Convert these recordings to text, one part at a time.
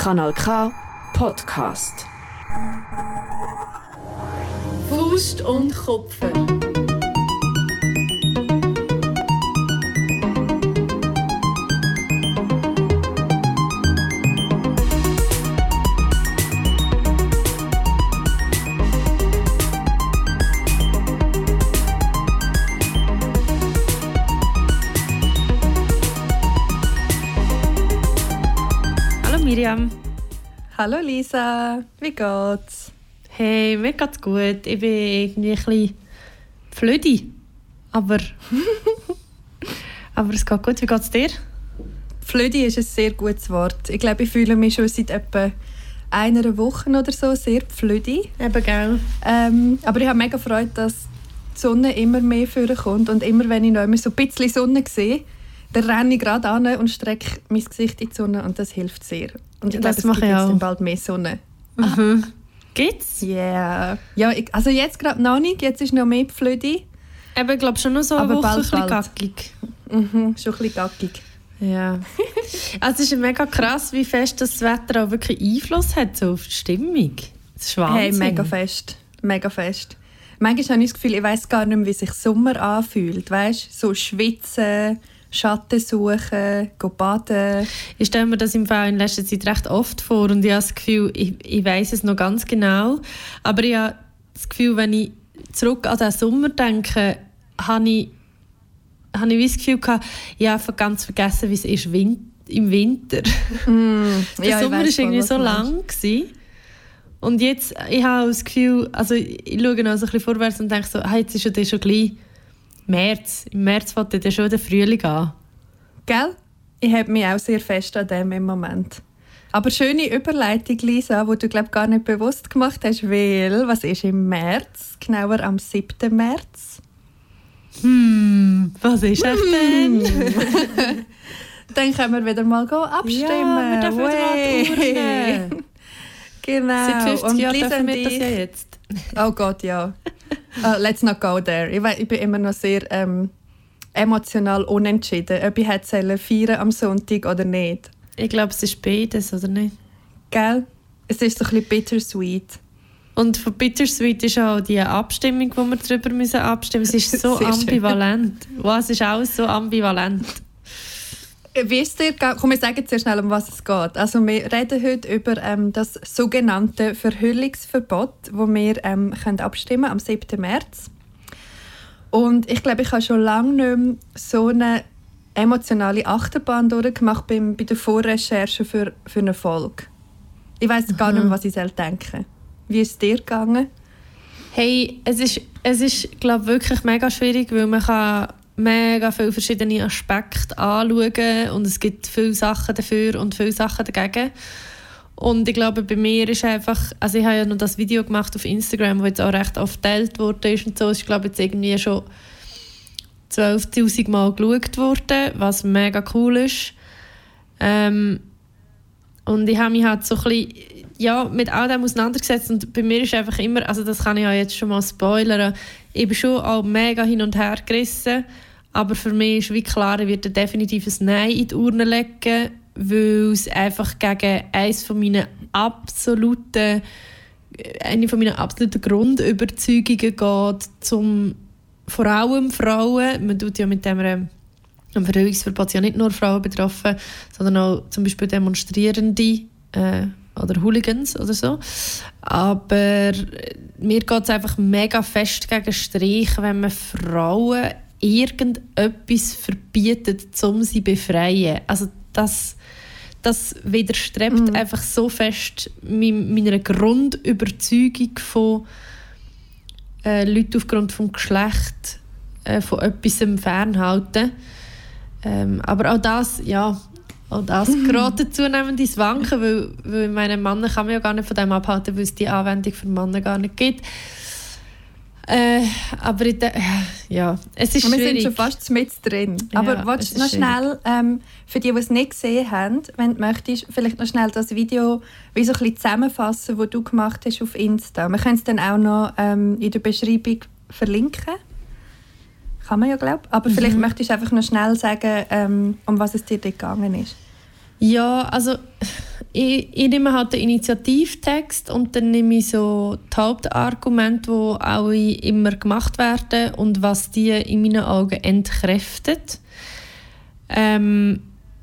Kanal K Podcast. Faust und Kopfen. Miriam. Hallo Lisa, wie geht's? Hey, mir geht's gut. Ich bin irgendwie ein bisschen flödi. Aber. aber es geht gut. Wie geht's dir? Flödi ist ein sehr gutes Wort. Ich glaube, ich fühle mich schon seit etwa einer Woche oder so sehr flödi. Eben, gell? Ähm, aber ich habe mega Freude, dass die Sonne immer mehr vorkommt. Und immer wenn ich noch immer so ein bisschen Sonne sehe, dann renne ich gerade an und strecke mein Gesicht in die Sonne und das hilft sehr. Und ich glaube, es gibt jetzt bald mehr Sonne. Mhm. Geht's? Yeah. Ja, ich, also jetzt gerade noch nicht, jetzt ist noch mehr Flödi. Eben, ich glaube schon noch so eine Aber Woche bald, ein bisschen bald. gackig. Mhm, schon ein bisschen gackig. Ja. also es ist mega krass, wie fest das Wetter auch wirklich Einfluss hat so auf die Stimmung. Das ist Wahnsinn. Hey, mega fest. Mega fest. Manchmal habe ich das Gefühl, ich weiß gar nicht mehr, wie sich Sommer anfühlt. Weißt so schwitzen, Schatten suchen, go baden. Ich stelle mir das im Fall in letzter Zeit recht oft vor und ich habe das Gefühl, ich, ich weiß es noch ganz genau, aber ich habe das Gefühl, wenn ich zurück an den Sommer denke, habe ich, habe ich das Gefühl gehabt, ich habe ganz vergessen, wie es ist im Winter. Der Mm, Ja, ich Sommer war irgendwie so lang. Gewesen. Und jetzt, ich habe das Gefühl, also ich, schaue noch so ein bisschen vorwärts und denke so, ah, jetzt ist ja dann schon gleich März. Im März fängt dann schon der Frühling an. Gell? Ich habe mich auch sehr fest an dem im Moment. Aber schöne Überleitung, Lisa, die du glaub, gar nicht bewusst gemacht hast, weil was ist im März? Genauer am 7. März. Hm, was ist das denn? Dann können wir wieder mal abstimmen. Ja, wir dürfen wieder mal. Genau. Seit 50 Und Jahren dürfen wir das ja jetzt. Oh Gott, ja. Uh, let's not go there. Ich, ich bin immer noch sehr ähm, emotional unentschieden, ob ich hätte feiern am Sonntag oder nicht. Ich glaube, es ist beides, oder nicht? Gell? Es ist so ein bisschen bittersweet. Und von Bittersweet ist auch die Abstimmung, wo wir darüber müssen abstimmen müssen. Es ist so ambivalent. Wow, es ist alles so ambivalent. Äh, Wie ist dir? Komm, wir sagen sehr schnell, um was es geht. Also wir reden heute über ähm, das sogenannte Verhüllungsverbot, wo wir ähm, können abstimmen am 7. März. Und ich glaube, ich habe schon lange nicht mehr so eine emotionale Achterbahn durchgemacht beim, bei der Vorrecherche für, für eine Folge. Ich weiß gar nicht mehr, was ich soll denken Wie ist es dir gegangen? Hey, es ist, es ist glaube wirklich mega schwierig, weil man kann mega viele verschiedene Aspekte anschauen und es gibt viele Sachen dafür und viele Sachen dagegen. Und ich glaube, bei mir ist einfach, also ich habe ja noch das Video gemacht auf Instagram, das jetzt auch recht oft geteilt wurde ist und so, ist glaube jetzt irgendwie schon 12'000 Mal geschaut worden, was mega cool ist. Ähm, und ich habe mich halt so ein bisschen ja, mit all dem auseinandergesetzt und bei mir ist einfach immer, also das kann ich ja jetzt schon mal spoilern, ich bin schon auch mega hin und her gerissen, aber für mich ist wie klar, werde definitiv ein Nein in die Urne legen, weil es einfach gegen eines von absoluten, eine von meinen absoluten Grundüberzeugungen geht, zum vor allem Frauen, man tut ja mit dem am Verhüllungsverbot ja nicht nur Frauen betroffen, sondern auch zum Beispiel Demonstrierende äh, oder Hooligans oder so. Aber äh, mir geht es einfach mega fest gegen Strich, wenn man Frauen irgendetwas verbietet, um sie zu befreien. Also das, das widerstrebt einfach so fest mein- meiner Grundüberzeugung von äh, Leute aufgrund des Geschlechts äh, von etwas fernhalten. Ähm, aber auch das, ja, auch das gerät zunehmend ins Wanken, weil, weil meine Männer kann man ja gar nicht von dem abhalten, weil es die Anwendung für Männer gar nicht gibt. Äh, aber ich, de- ja, es ist Und wir sind schwierig. schon fast mit drin. Ja, Aber es willst du noch schwierig. schnell, ähm, für die, die es nicht gesehen haben, wenn du möchtest, vielleicht noch schnell das Video wie so ein bisschen zusammenfassen, das du gemacht hast auf Insta. Wir können es dann auch noch ähm, in der Beschreibung verlinken. Kann man ja, glaube ich. Aber vielleicht Mhm. möchtest du einfach noch schnell sagen, ähm, um was es dir gegangen ist. Ja, also ich, ich nehme halt den Initiativtext und dann nehme ich so die Hauptargumente, die auch immer gemacht werden und was die in meinen Augen entkräftet. Ähm,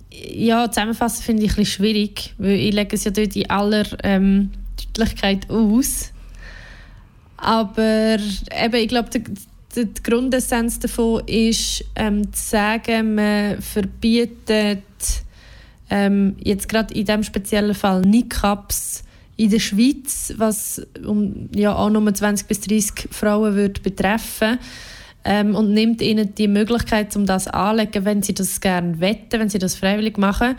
ja, zusammenfassen finde ich bisschen schwierig, weil ich lege es ja dort in aller ähm, Deutlichkeit aus. Aber eben, ich glaube, die, die Grundessenz davon ist, ähm, zu sagen, man verbietet ähm, jetzt gerade in diesem speziellen Fall Niqabs in der Schweiz, was um, ja, auch nur 20 bis 30 Frauen würde betreffen ähm, und nimmt ihnen die Möglichkeit, um das anzulegen, wenn sie das gerne wetten, wenn sie das freiwillig machen.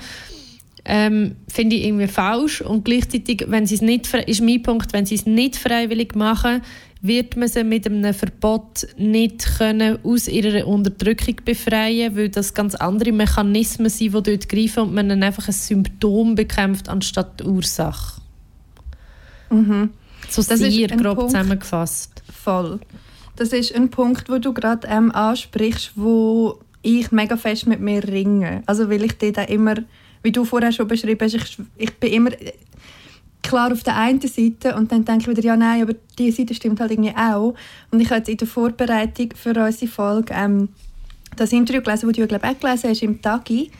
Ähm, finde ich irgendwie falsch und gleichzeitig, wenn sie es nicht, ist mein Punkt, wenn sie es nicht freiwillig machen, wird man sie mit einem Verbot nicht können aus ihrer Unterdrückung befreien, weil das ganz andere Mechanismen sind, die dort greifen und man dann einfach ein Symptom bekämpft anstatt die Ursache. Mhm. So Das sehr grob Punkt. zusammengefasst. Voll. Das ist ein Punkt, wo du gerade ähm, ansprichst, wo ich mega fest mit mir ringe. Also weil ich dort auch immer, wie du vorher schon beschrieben hast, ich, ich bin immer äh, klar auf der einen Seite und dann denke ich wieder, ja nein, aber diese Seite stimmt halt irgendwie auch. Und ich habe jetzt in der Vorbereitung für unsere Folge ähm, das Interview gelesen, das du, glaube ich, auch gelesen hast, im Tagi.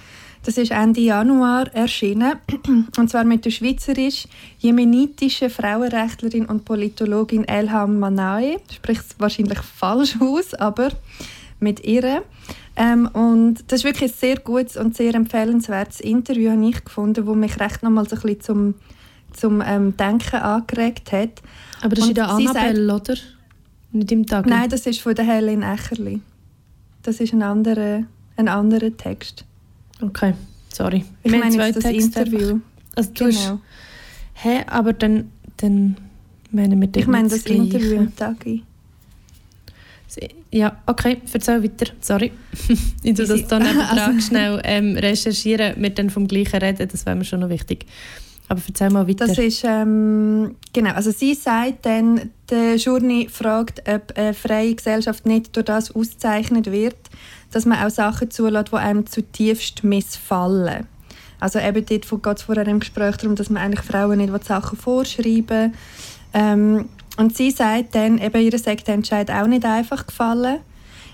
Das ist Ende Januar erschienen. Und zwar mit der schweizerisch-jemenitischen Frauenrechtlerin und Politologin Elham Manae. Es wahrscheinlich falsch aus, aber mit ihr. Ähm, und das ist wirklich ein sehr gutes und sehr empfehlenswertes Interview, habe ich gefunden, wo mich recht nochmal so ein bisschen zum, zum ähm, Denken angeregt hat. Aber das ist Und in der Annabelle, oder? Nicht im Tag. Nein, das ist von der Helen Echerli. Das ist ein anderer, ein anderer Text. Okay, sorry. Ich Wir meine zwei jetzt das Texte Interview. Also du hast, Genau. hä, aber dann, dann meinen wir Ich meine das. Interview im Tagi. Ja, okay, erzähl weiter. Sorry. ich tue das dann Also- schnell ähm, recherchieren, wir dann vom Gleichen reden, das wäre mir schon noch wichtig. Aber erzähl mal weiter. Das ist, ähm, genau, also sie sagt dann, der Journey fragt, ob eine freie Gesellschaft nicht durch das auszeichnet wird, dass man auch Sachen zulässt, die einem zutiefst missfallen. Also eben dort geht es vorher im Gespräch darum, dass man eigentlich Frauen nicht Sachen vorschreiben ähm, Und sie sagt dann, eben ihr sagt der Entscheid auch nicht einfach gefallen.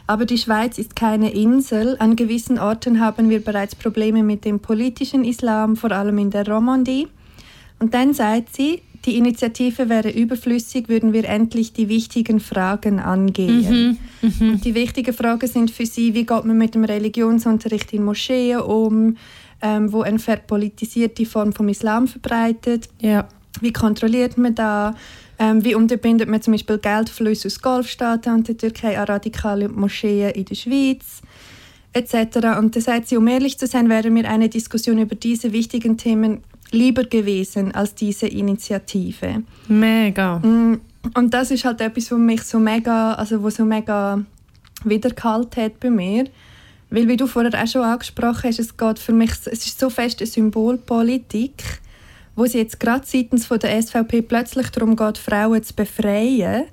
Aber die Schweiz ist keine Insel. An gewissen Orten haben wir bereits Probleme mit dem politischen Islam, vor allem in der Romandie. Und dann sagt sie, die Initiative wäre überflüssig, würden wir endlich die wichtigen Fragen angehen. Und die wichtigen Fragen sind für sie, wie geht man mit dem Religionsunterricht in Moscheen um, ähm, wo eine verpolitisierte Form vom Islam verbreitet. ja. Wie kontrolliert man da? Ähm, wie unterbindet man zum Beispiel Geldflüsse aus Golfstaaten und der Türkei an radikale Moscheen in der Schweiz? Etc. Und da sagt sie, um ehrlich zu sein, wäre mir eine Diskussion über diese wichtigen Themen lieber gewesen als diese Initiative. Mega. Mm, Und das ist halt etwas, was mich so mega, also wo so mega wiedergehalten hat bei mir. Weil, wie du vorher auch schon angesprochen hast, es geht für mich, es ist so fest eine Symbolpolitik, wo es jetzt gerade seitens von der SVP plötzlich darum geht, Frauen zu befreien.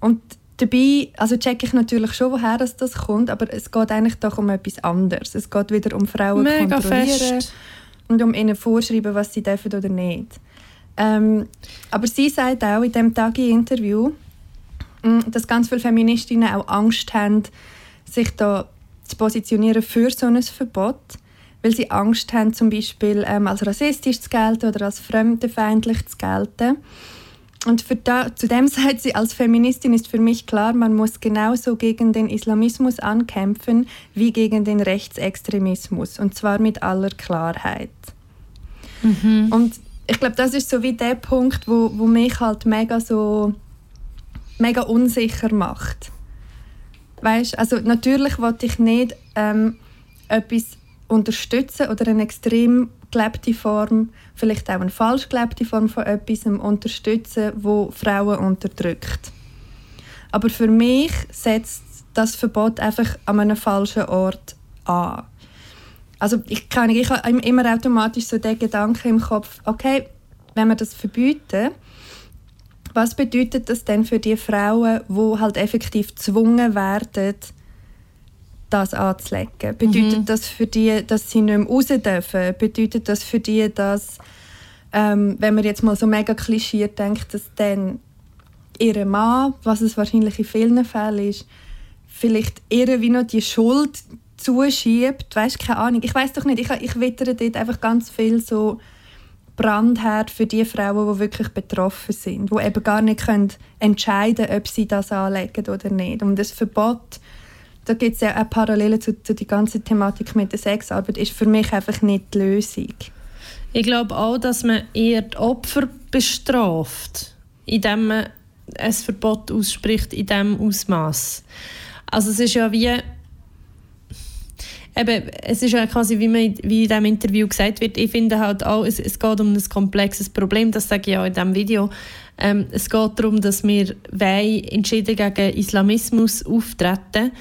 Und dabei, also check ich natürlich schon, woher das, das kommt, aber es geht eigentlich doch um etwas anderes. Es geht wieder um Frauen Mega kontrollieren fest. und um ihnen vorschreiben, was sie dürfen oder nicht. Ähm, aber sie sagt auch in dem Tagi-Interview, mm, dass ganz viele Feministinnen auch Angst haben, sich da zu positionieren für so ein Verbot, weil sie Angst haben, zum Beispiel ähm, als rassistisch zu gelten oder als fremdenfeindlich zu gelten. Und für da, zudem sagt sie, als Feministin ist für mich klar, man muss genauso gegen den Islamismus ankämpfen wie gegen den Rechtsextremismus. Und zwar mit aller Klarheit. Und ich glaube, das ist so wie der Punkt, wo, wo mich halt mega so mega unsicher macht. Weißt, also natürlich wollte ich nicht ähm, etwas unterstützen oder eine extrem gelebte Form, vielleicht auch eine falsch gelebte Form von etwas unterstützen, wo Frauen unterdrückt. Aber für mich setzt das Verbot einfach an einem falschen Ort an. Also ich, kann, ich habe immer automatisch so den Gedanken im Kopf, okay, wenn wir das verbieten, was bedeutet das denn für die Frauen, die halt effektiv gezwungen werden, das anzulegen? Bedeutet das für die, dass sie nicht mehr raus dürfen? Bedeutet das für die, dass ähm, wenn man jetzt mal so mega klischiert denkt, dass dann ihr Mann, was es wahrscheinlich in vielen Fällen ist, vielleicht ihr wie noch die Schuld zuschiebt, weißt keine Ahnung. Ich weiß doch nicht, ich, ich wittere dort einfach ganz viel so Brandherd für die Frauen, die wirklich betroffen sind, die eben gar nicht können entscheiden können, ob sie das anlegen oder nicht. Und das Verbot, da gibt es ja auch Parallelen zu, zu der ganzen Thematik mit der Sexarbeit, ist für mich einfach nicht die Lösung. Ich glaube auch, dass man eher die Opfer bestraft, indem man ein Verbot ausspricht in diesem Ausmaß. Also es ist ja wie eben, es ist ja quasi, wie, man, wie in diesem Interview gesagt wird, ich finde halt auch, es, es geht um ein komplexes Problem, das sage ich auch in diesem Video. Ähm, es geht darum, dass wir entschieden gegen Islamismus auftreten,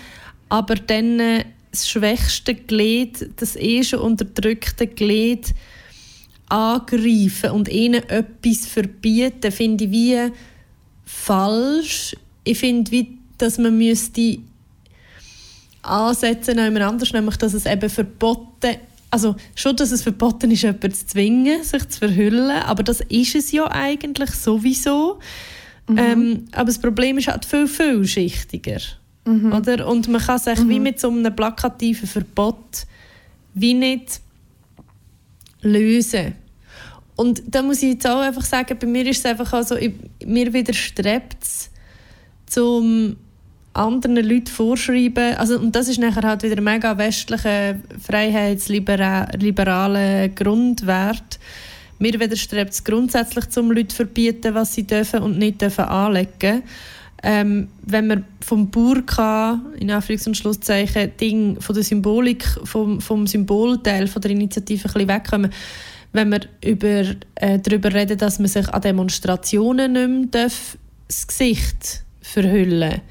aber dann äh, das schwächste Glied, das eh schon unterdrückte Glied angreifen und ihnen etwas verbieten, finde ich wie falsch. Ich finde, wie, dass man müsste ansetzen jemand anders, nämlich dass es eben verboten also schon, dass es verboten ist, jemanden zu zwingen, sich zu verhüllen, aber das ist es ja eigentlich sowieso. Mhm. Ähm, aber das Problem ist halt viel, vielschichtiger. Mhm. Oder? Und man kann sich mhm. wie mit so einem plakativen Verbot wie nicht lösen. Und da muss ich jetzt auch einfach sagen, bei mir ist es einfach auch so, ich, mir widerstrebt es, zum anderen Leuten vorschreiben. Also, und das ist nachher halt wieder ein mega westlicher, freiheitsliberaler Grundwert. Mir widerstrebt es grundsätzlich, zum Leuten zu verbieten, was sie dürfen und nicht dürfen anlegen ähm, wenn wir vom Burka, in Anführungs- und Schlusszeichen, Ding von der Symbolik, vom, vom Symbolteil von der Initiative ein bisschen wegkommen, wenn wir über, äh, darüber reden, dass man sich an Demonstrationen nicht mehr darf, das Gesicht verhüllen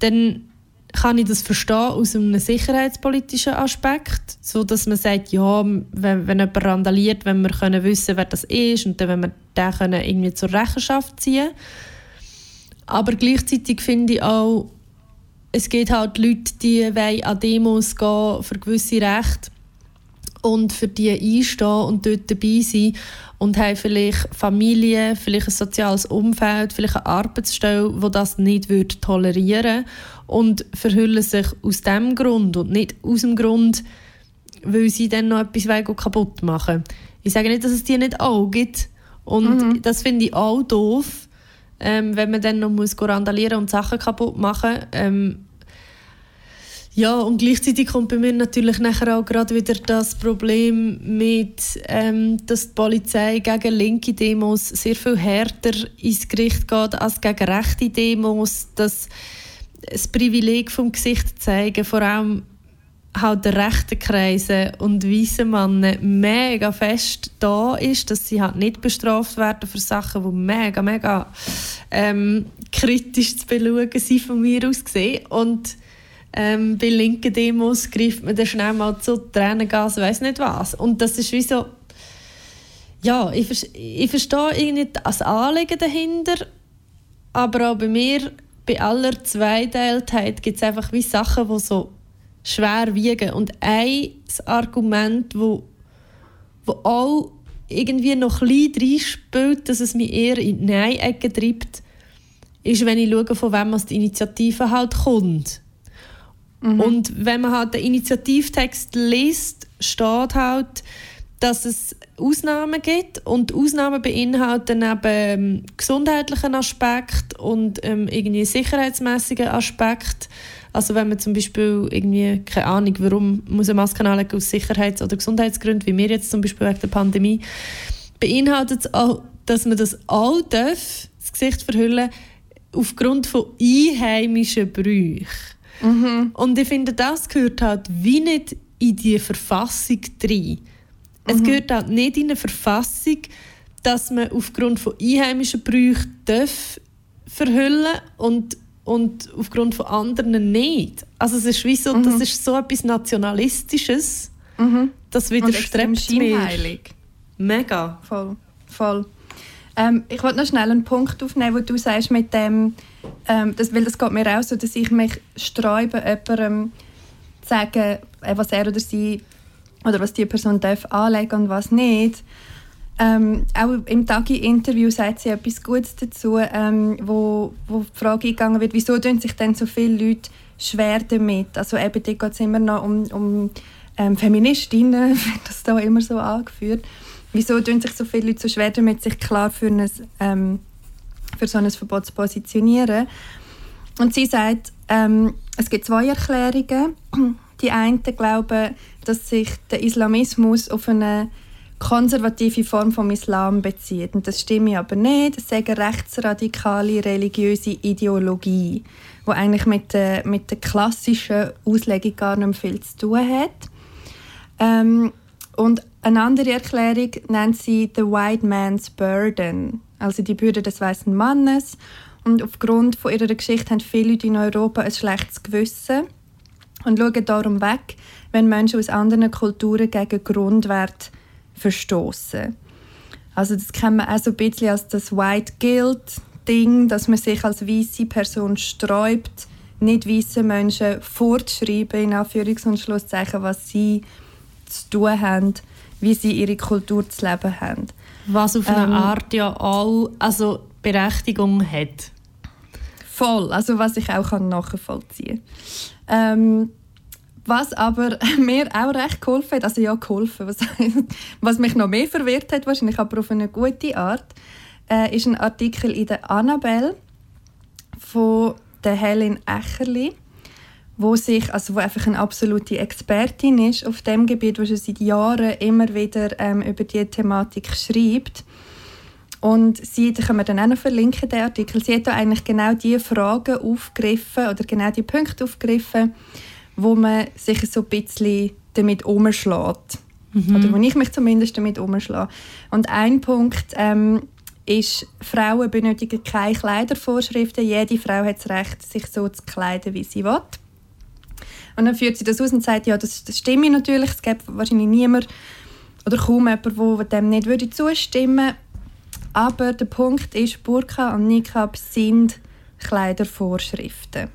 dann kann ich das verstehen aus einem sicherheitspolitischen Aspekt, so dass man sagt, ja, wenn, wenn jemand randaliert, wenn wir können wissen, wer das ist und dann, wenn wir den können irgendwie zur Rechenschaft ziehen aber gleichzeitig finde ich auch, es gibt halt Leute, die wollen an Demos gehen für gewisse Rechte und für die einstehen und dort dabei sein und haben vielleicht Familie, vielleicht ein soziales Umfeld, vielleicht eine Arbeitsstelle, wo das nicht würde tolerieren und verhüllen sich aus dem Grund und nicht aus dem Grund, weil sie dann noch etwas kaputt machen Ich sage nicht, dass es die nicht auch gibt und mhm. das finde ich auch doof, ähm, wenn man dann noch muss randalieren und Sachen kaputt machen ähm, ja, und gleichzeitig kommt bei mir natürlich nachher auch gerade wieder das Problem mit, ähm, dass die Polizei gegen linke Demos sehr viel härter ins Gericht geht als gegen rechte Demos, dass das Privileg vom Gesicht zeigen, vor allem halt der rechten Kreise und weißen Männer mega fest da ist, dass sie halt nicht bestraft werden für Sachen, die mega, mega ähm, kritisch zu beschauen sind von mir aus gesehen. Und ähm, bei linken Demos greift man dann schnell mal zu Tränengas, weiß nicht was. Und das ist wie so, ja, ich, ich verstehe irgendwie das Anliegen dahinter, aber auch bei mir, bei aller Zweiteiltheit, gibt es einfach wie Sachen, die so schwer wiegen. Und ein Argument, wo, wo auch irgendwie noch ein bisschen reinspielt, dass es mich eher in die Nein-Ecke treibt, ist, wenn ich schaue, von wem die Initiative halt kommt. Mhm. Und wenn man halt den Initiativtext liest, steht halt, dass es Ausnahmen gibt und Ausnahmen beinhalten neben ähm, gesundheitlichen Aspekt und ähm, irgendwie sicherheitsmäßigen Aspekt. Also wenn man zum Beispiel irgendwie keine Ahnung, warum muss eine Maske anlegen aus Sicherheits- oder Gesundheitsgründen, wie wir jetzt zum Beispiel wegen der Pandemie, beinhaltet es auch, dass man das all darf, das Gesicht verhüllen, aufgrund von einheimischen Brüchen. Mhm. Und ich finde, das gehört halt wie nicht in die Verfassung rein. Es mhm. gehört halt nicht in eine Verfassung, dass man aufgrund von einheimischen Brüchen darf verhüllen und und aufgrund von anderen nicht. Also es ist wie so, mhm. das ist so etwas Nationalistisches, mhm. das widerstrebt mir. Mega. Voll, voll. Ähm, ich wollte noch schnell einen Punkt aufnehmen, wo du sagst mit dem, ähm, das, weil das geht mir auch so, dass ich mich sträube, jemandem zu sagen, äh, was er oder sie oder was die Person darf anlegen und was nicht. Ähm, auch im Tagi-Interview sagt sie etwas Gutes dazu, ähm, wo, wo die Frage eingegangen wird, wieso tun sich denn so viele Leute schwer damit? Also eben, dort geht es immer noch um, um ähm, Feministinnen, wird das da immer so angeführt. Wieso tun sich so viele Leute so schwer damit, sich klar für, ein, ähm, für so ein Verbot zu positionieren? Und sie sagt, ähm, es gibt zwei Erklärungen. Die einen glauben, dass sich der Islamismus auf eine konservative Form vom Islam bezieht. Und das stimmt aber nicht. Ist eine rechtsradikale religiöse Ideologie, die eigentlich mit der, mit der klassischen Auslegung gar nicht viel zu tun hat. Ähm, und eine andere Erklärung nennt sie «The White Man's Burden», also die Bürde des weißen Mannes. Und aufgrund von ihrer Geschichte haben viele Leute in Europa ein schlechtes Gewissen und schauen darum weg, wenn Menschen aus anderen Kulturen gegen Grundwerte verstoßen. Also das kennen wir auch so ein bisschen als das White Guilt Ding, dass man sich als weiße Person sträubt, nicht weiße Menschen vorzuschreiben in Anführungs- und Schlusszeichen, was sie zu tun haben, wie sie ihre Kultur zu leben haben. Was auf eine ähm, Art ja all also Berechtigung hat. Voll, also was ich auch nachvollziehen kann. Ähm, was aber mir auch recht geholfen hat, also ja, geholfen, was, was mich noch mehr verwirrt hat, wahrscheinlich aber auf eine gute Art, äh, ist ein Artikel in der Annabelle von der Helen Echerli, wo sich, also wo einfach eine absolute Expertin ist auf dem Gebiet, wo sie seit Jahren immer wieder ähm, über diese Thematik schreibt. Und sie, da können wir dann auch noch verlinken, den Artikel, sie hat da eigentlich genau diese Fragen aufgegriffen oder genau die Punkte aufgegriffen, wo man sich so ein bisschen damit umschlägt. Mhm. Oder wo ich mich zumindest damit umschlage. Und ein Punkt ähm, ist, Frauen benötigen keine Kleidervorschriften. Jede Frau hat das Recht, sich so zu kleiden, wie sie will. Und dann führt sie das aus und sagt, ja, das, das stimmt natürlich. Es gibt wahrscheinlich niemand oder kaum jemand, der dem nicht würde zustimmen würde. Aber der Punkt ist, Burka und Nikab sind Kleidervorschriften.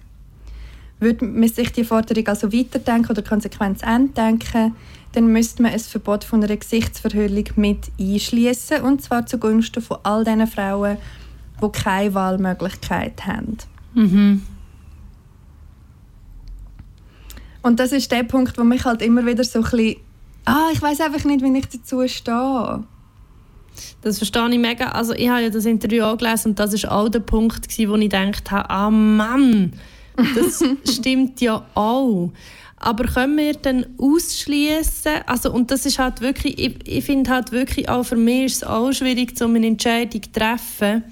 Würde man sich die Forderung also weiterdenken oder konsequent enddenken, dann müsste man ein Verbot von einer Gesichtsverhüllung mit einschließen und zwar zugunsten von all diesen Frauen, die keine Wahlmöglichkeit haben. Mhm. Und das ist der Punkt, wo mich halt immer wieder so ein bisschen, ah, ich weiß einfach nicht, wie ich dazu stehe. Das verstehe ich mega. Also ich habe ja das Interview angelesen und das war auch der Punkt, wo ich gedacht habe, ah Mann, das stimmt ja auch. Aber können wir dann ausschließen? Also und das ist halt wirklich, ich, ich finde halt wirklich auch für mich ist es auch schwierig, um eine Entscheidung zu treffen.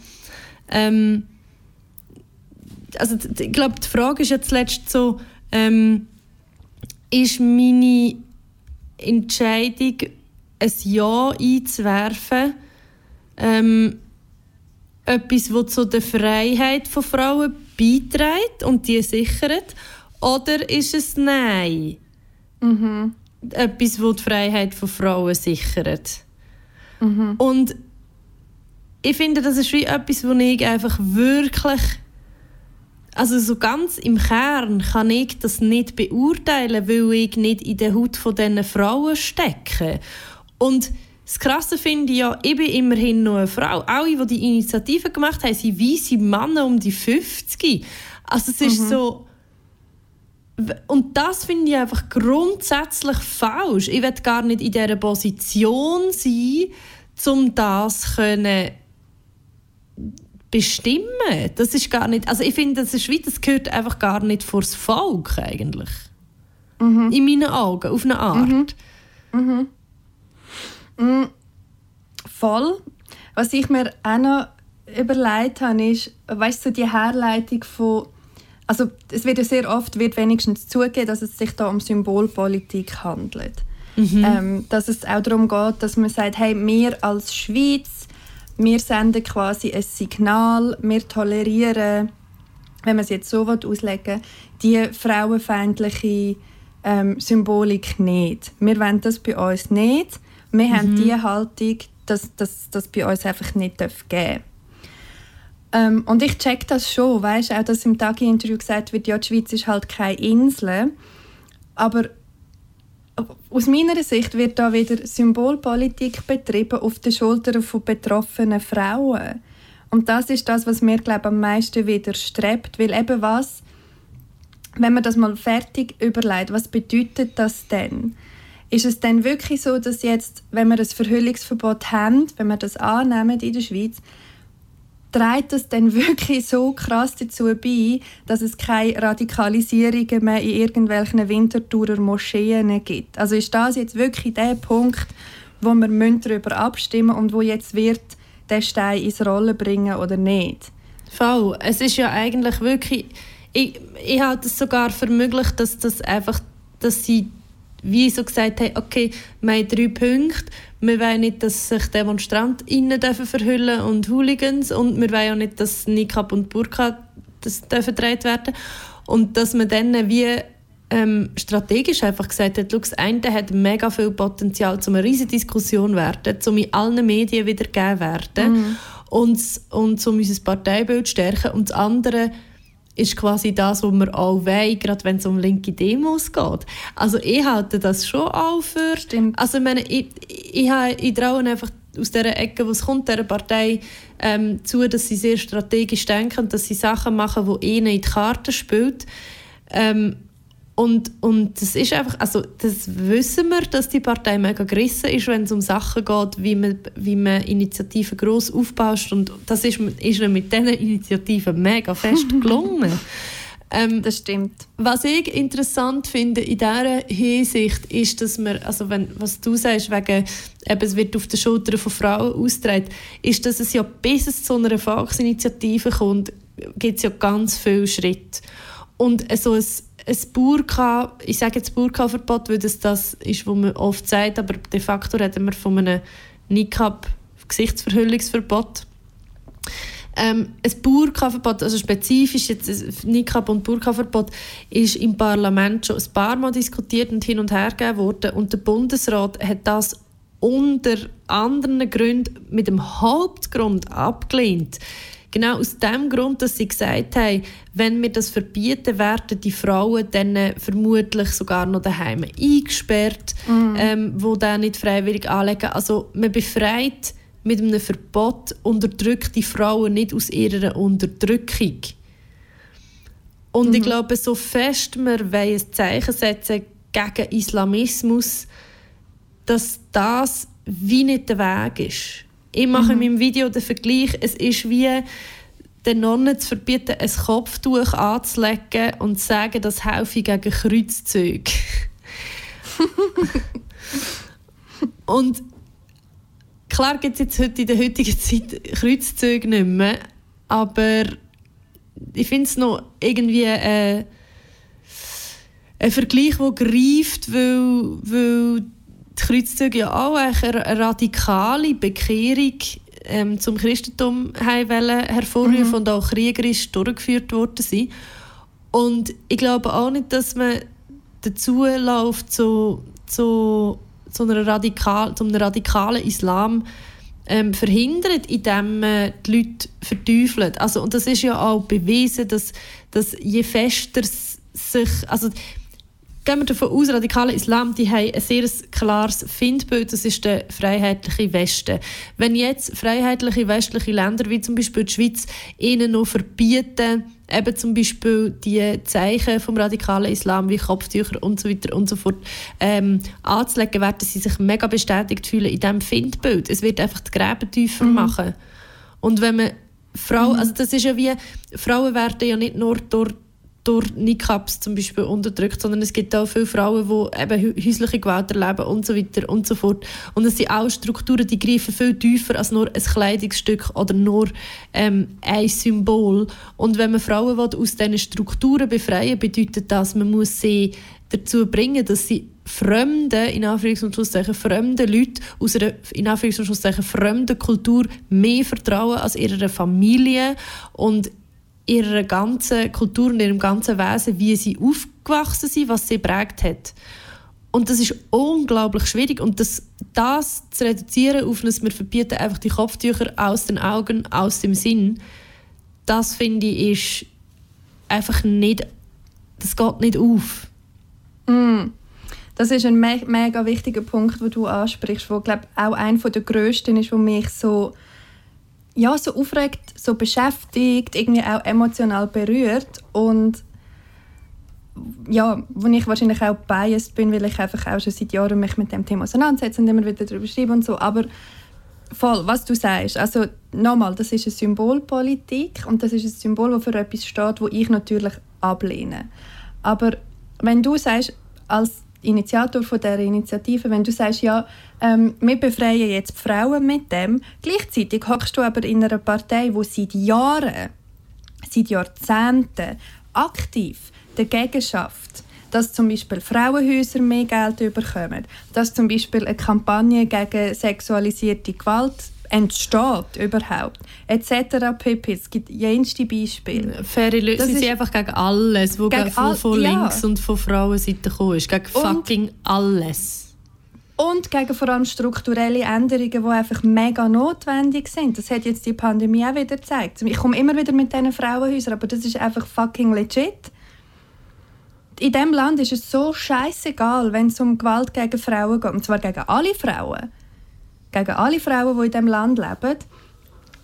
Ähm, also ich glaube, die Frage ist jetzt zuletzt so, ähm, ist meine Entscheidung, ein Ja einzuwerfen, ähm, etwas, das zu der Freiheit von Frauen beiträgt und die sichert? Oder ist es Nein? Mhm. Etwas, das die Freiheit von Frauen sichert. Mhm. Und ich finde, das ist wie etwas, wo ich einfach wirklich also so ganz im Kern kann ich das nicht beurteilen, weil ich nicht in der Haut von diesen Frauen stecke. Und das Krasse finde ich ja, ich bin immerhin noch eine Frau. Alle, die die Initiative gemacht haben, sind weise Männer um die 50. Also es ist mhm. so... Und das finde ich einfach grundsätzlich falsch. Ich will gar nicht in dieser Position sein, um das können bestimmen. Das ist gar nicht, also ich finde, das ist wie, das gehört einfach gar nicht vor das Volk eigentlich. Mhm. In meinen Augen, auf eine Art. Mhm. Mhm. Voll. Was ich mir auch noch überlegt habe, ist, weißt du, die Herleitung von also es wird ja sehr oft wird wenigstens zugegeben, dass es sich da um Symbolpolitik handelt. Mhm. Ähm, dass es auch darum geht, dass man sagt, hey, wir als Schweiz wir senden quasi ein Signal, wir tolerieren, wenn man es jetzt so auslegen die frauenfeindliche ähm, Symbolik nicht. Wir wollen das bei uns nicht. Wir mhm. haben die Haltung, dass das bei uns einfach nicht geben darf. Ähm, und ich check das schon, weißt auch, dass im Tagi-Interview gesagt wird, ja, die Schweiz ist halt keine Insel. Aber aus meiner Sicht wird da wieder Symbolpolitik betrieben auf den Schultern von betroffenen Frauen. Und das ist das, was mir glaube am meisten widerstrebt, weil eben was, wenn man das mal fertig überlegt, was bedeutet das denn? Ist es denn wirklich so, dass jetzt, wenn wir das Verhüllungsverbot haben, wenn wir das annehmen in der Schweiz, trägt das denn wirklich so krass dazu bei, dass es keine Radikalisierungen mehr in irgendwelchen Winterthurer Moscheen gibt? Also ist das jetzt wirklich der Punkt, wo wir darüber abstimmen und wo jetzt wird den Stein ins Rollen bringen oder nicht? Voll. Es ist ja eigentlich wirklich... Ich, ich halte es sogar für möglich, dass das einfach, dass sie wie so gesagt haben, okay, wir haben drei Punkte, wir wollen nicht, dass sich DemonstrantInnen dürfen verhüllen und Hooligans. Und wir wollen auch nicht, dass Nikab und Burka das dürfen werden. Und dass man dann wie ähm, strategisch einfach gesagt hat, das eine hat mega viel Potenzial, um eine riesige Diskussion zu werden, um in allen Medien wiedergegeben werden mhm. und, und um unser Parteibild zu stärken. Und das andere ist quasi das, was wir auch wollen, gerade wenn es um linke Demos geht. Also ich halte das schon auch für... Stimmt. Also ich, meine, ich, ich, ich traue einfach aus dieser Ecke, wo es kommt, dieser Partei ähm, zu, dass sie sehr strategisch denken und dass sie Sachen machen, die ihnen in die Karte spielen. Ähm, und, und das ist einfach, also das wissen wir, dass die Partei mega gerissen ist, wenn es um Sachen geht, wie man, wie man Initiativen gross aufbaut. Und das ist, ist mit diesen Initiativen mega fest gelungen. ähm, das stimmt. Was ich interessant finde in dieser Hinsicht ist, dass man, also wenn, was du sagst, wegen, eben, es wird auf den Schultern von Frauen ausgetragen, ist, dass es ja bis es zu einer Volksinitiative kommt, gibt es ja ganz viele Schritte. Und so ein ein Burka, ich sage jetzt Burka-Verbot, weil das das ist, was man oft sagt, aber de facto reden wir von einem Niqab, Gesichtsverhüllungsverbot. Ähm, ein Burka-Verbot, also spezifisch jetzt ein Niqab- und Burka-Verbot, ist im Parlament schon ein paar Mal diskutiert und hin und her gegeben worden und der Bundesrat hat das unter anderen Gründen mit dem Hauptgrund abgelehnt. Genau aus dem Grund, dass sie gesagt haben, wenn wir das verbieten, werden die Frauen dann äh, vermutlich sogar noch daheim eingesperrt, mm. ähm, wo dann nicht freiwillig anlegen. Also man befreit mit einem Verbot unterdrückt die Frauen nicht aus ihrer Unterdrückung. Und mhm. ich glaube, so fest wir ein Zeichen setzen gegen Islamismus, dass das wie nicht der Weg ist. Ich mache mhm. in meinem Video den Vergleich, es ist wie den Nonnen zu verbieten, ein Kopftuch anzulegen und zu sagen, das helfe gegen Kreuzzüge. und klar gibt es jetzt heute in der heutigen Zeit Kreuzzüge nicht mehr, aber ich finde es noch irgendwie äh, ein Vergleich, der greift, weil, weil die Kreuzzüge ja auch eine radikale Bekehrung ähm, zum Christentum hervorrufen mhm. und auch kriegerisch durchgeführt worden sind. Und ich glaube auch nicht, dass man dazu läuft zu, zu, zu, einer radikal, zu einem radikalen Islam ähm, verhindert, indem man die Leute verteufelt. Also, und das ist ja auch bewiesen, dass, dass je fester sich, also gehen wir davon aus, radikaler Islam, die haben ein sehr klares Findbild, das ist der freiheitliche Westen. Wenn jetzt freiheitliche westliche Länder, wie zum Beispiel die Schweiz, ihnen noch verbieten, eben zum Beispiel die Zeichen vom radikalen Islam wie Kopftücher und so weiter und so fort ähm, anzulegen, werden sie sich mega bestätigt fühlen in diesem Findbild. Es wird einfach die Gräben tiefer mhm. machen. Und wenn man Frauen, mhm. also das ist ja wie, Frauen werden ja nicht nur durch durch Niqabs zum Beispiel unterdrückt, sondern es gibt auch viele Frauen, die eben häusliche Gewalt erleben und so weiter und so fort. Und es sind auch Strukturen, die greifen viel tiefer als nur ein Kleidungsstück oder nur ähm, ein Symbol. Und wenn man Frauen will, aus diesen Strukturen befreien bedeutet das, man muss sie dazu bringen, dass sie fremde, in Anführungs- und Schlusszeichen, fremde Leute aus einer, in Anführungs- und Schlusszeichen, fremden Kultur mehr vertrauen als ihrer Familie und ihrer ganzen Kultur und ihrem ganzen Wesen, wie sie aufgewachsen sind, was sie prägt hat. Und das ist unglaublich schwierig. Und das, das zu reduzieren auf dass wir verbieten einfach die Kopftücher aus den Augen, aus dem Sinn, das finde ich ist einfach nicht, das geht nicht auf. Mm. Das ist ein me mega wichtiger Punkt, den du ansprichst, wo glaube auch einer der grössten ist, wo mich so ja so aufregt, so beschäftigt, irgendwie auch emotional berührt und ja, wo ich wahrscheinlich auch biased bin, weil ich einfach auch schon seit Jahren mich mit dem Thema auseinandersetze und immer wieder darüber schreibe und so, aber voll, was du sagst, also nochmal, das ist eine Symbolpolitik und das ist ein Symbol, das für etwas steht, wo ich natürlich ablehne. Aber wenn du sagst, als Initiator von der Initiative, wenn du sagst, ja, ähm, wir befreien jetzt die Frauen mit dem, gleichzeitig hockst du aber in einer Partei, wo seit Jahren, seit Jahrzehnten aktiv dagegen schafft, dass zum Beispiel Frauenhäuser mehr Geld bekommen, dass zum Beispiel eine Kampagne gegen sexualisierte Gewalt entsteht überhaupt, etc. pp. Es gibt jenste Beispiele. Faire Leute, sind einfach gegen alles, was gegen von, von ja. links und von Frauenseite gekommen ist. Gegen und, fucking alles. Und gegen vor allem strukturelle Änderungen, die einfach mega notwendig sind. Das hat jetzt die Pandemie auch wieder gezeigt. Ich komme immer wieder mit diesen Frauenhäusern, aber das ist einfach fucking legit in diesem Land ist es so scheißegal, wenn es um Gewalt gegen Frauen geht. Und zwar gegen alle Frauen. Gegen alle Frauen, die in diesem Land leben.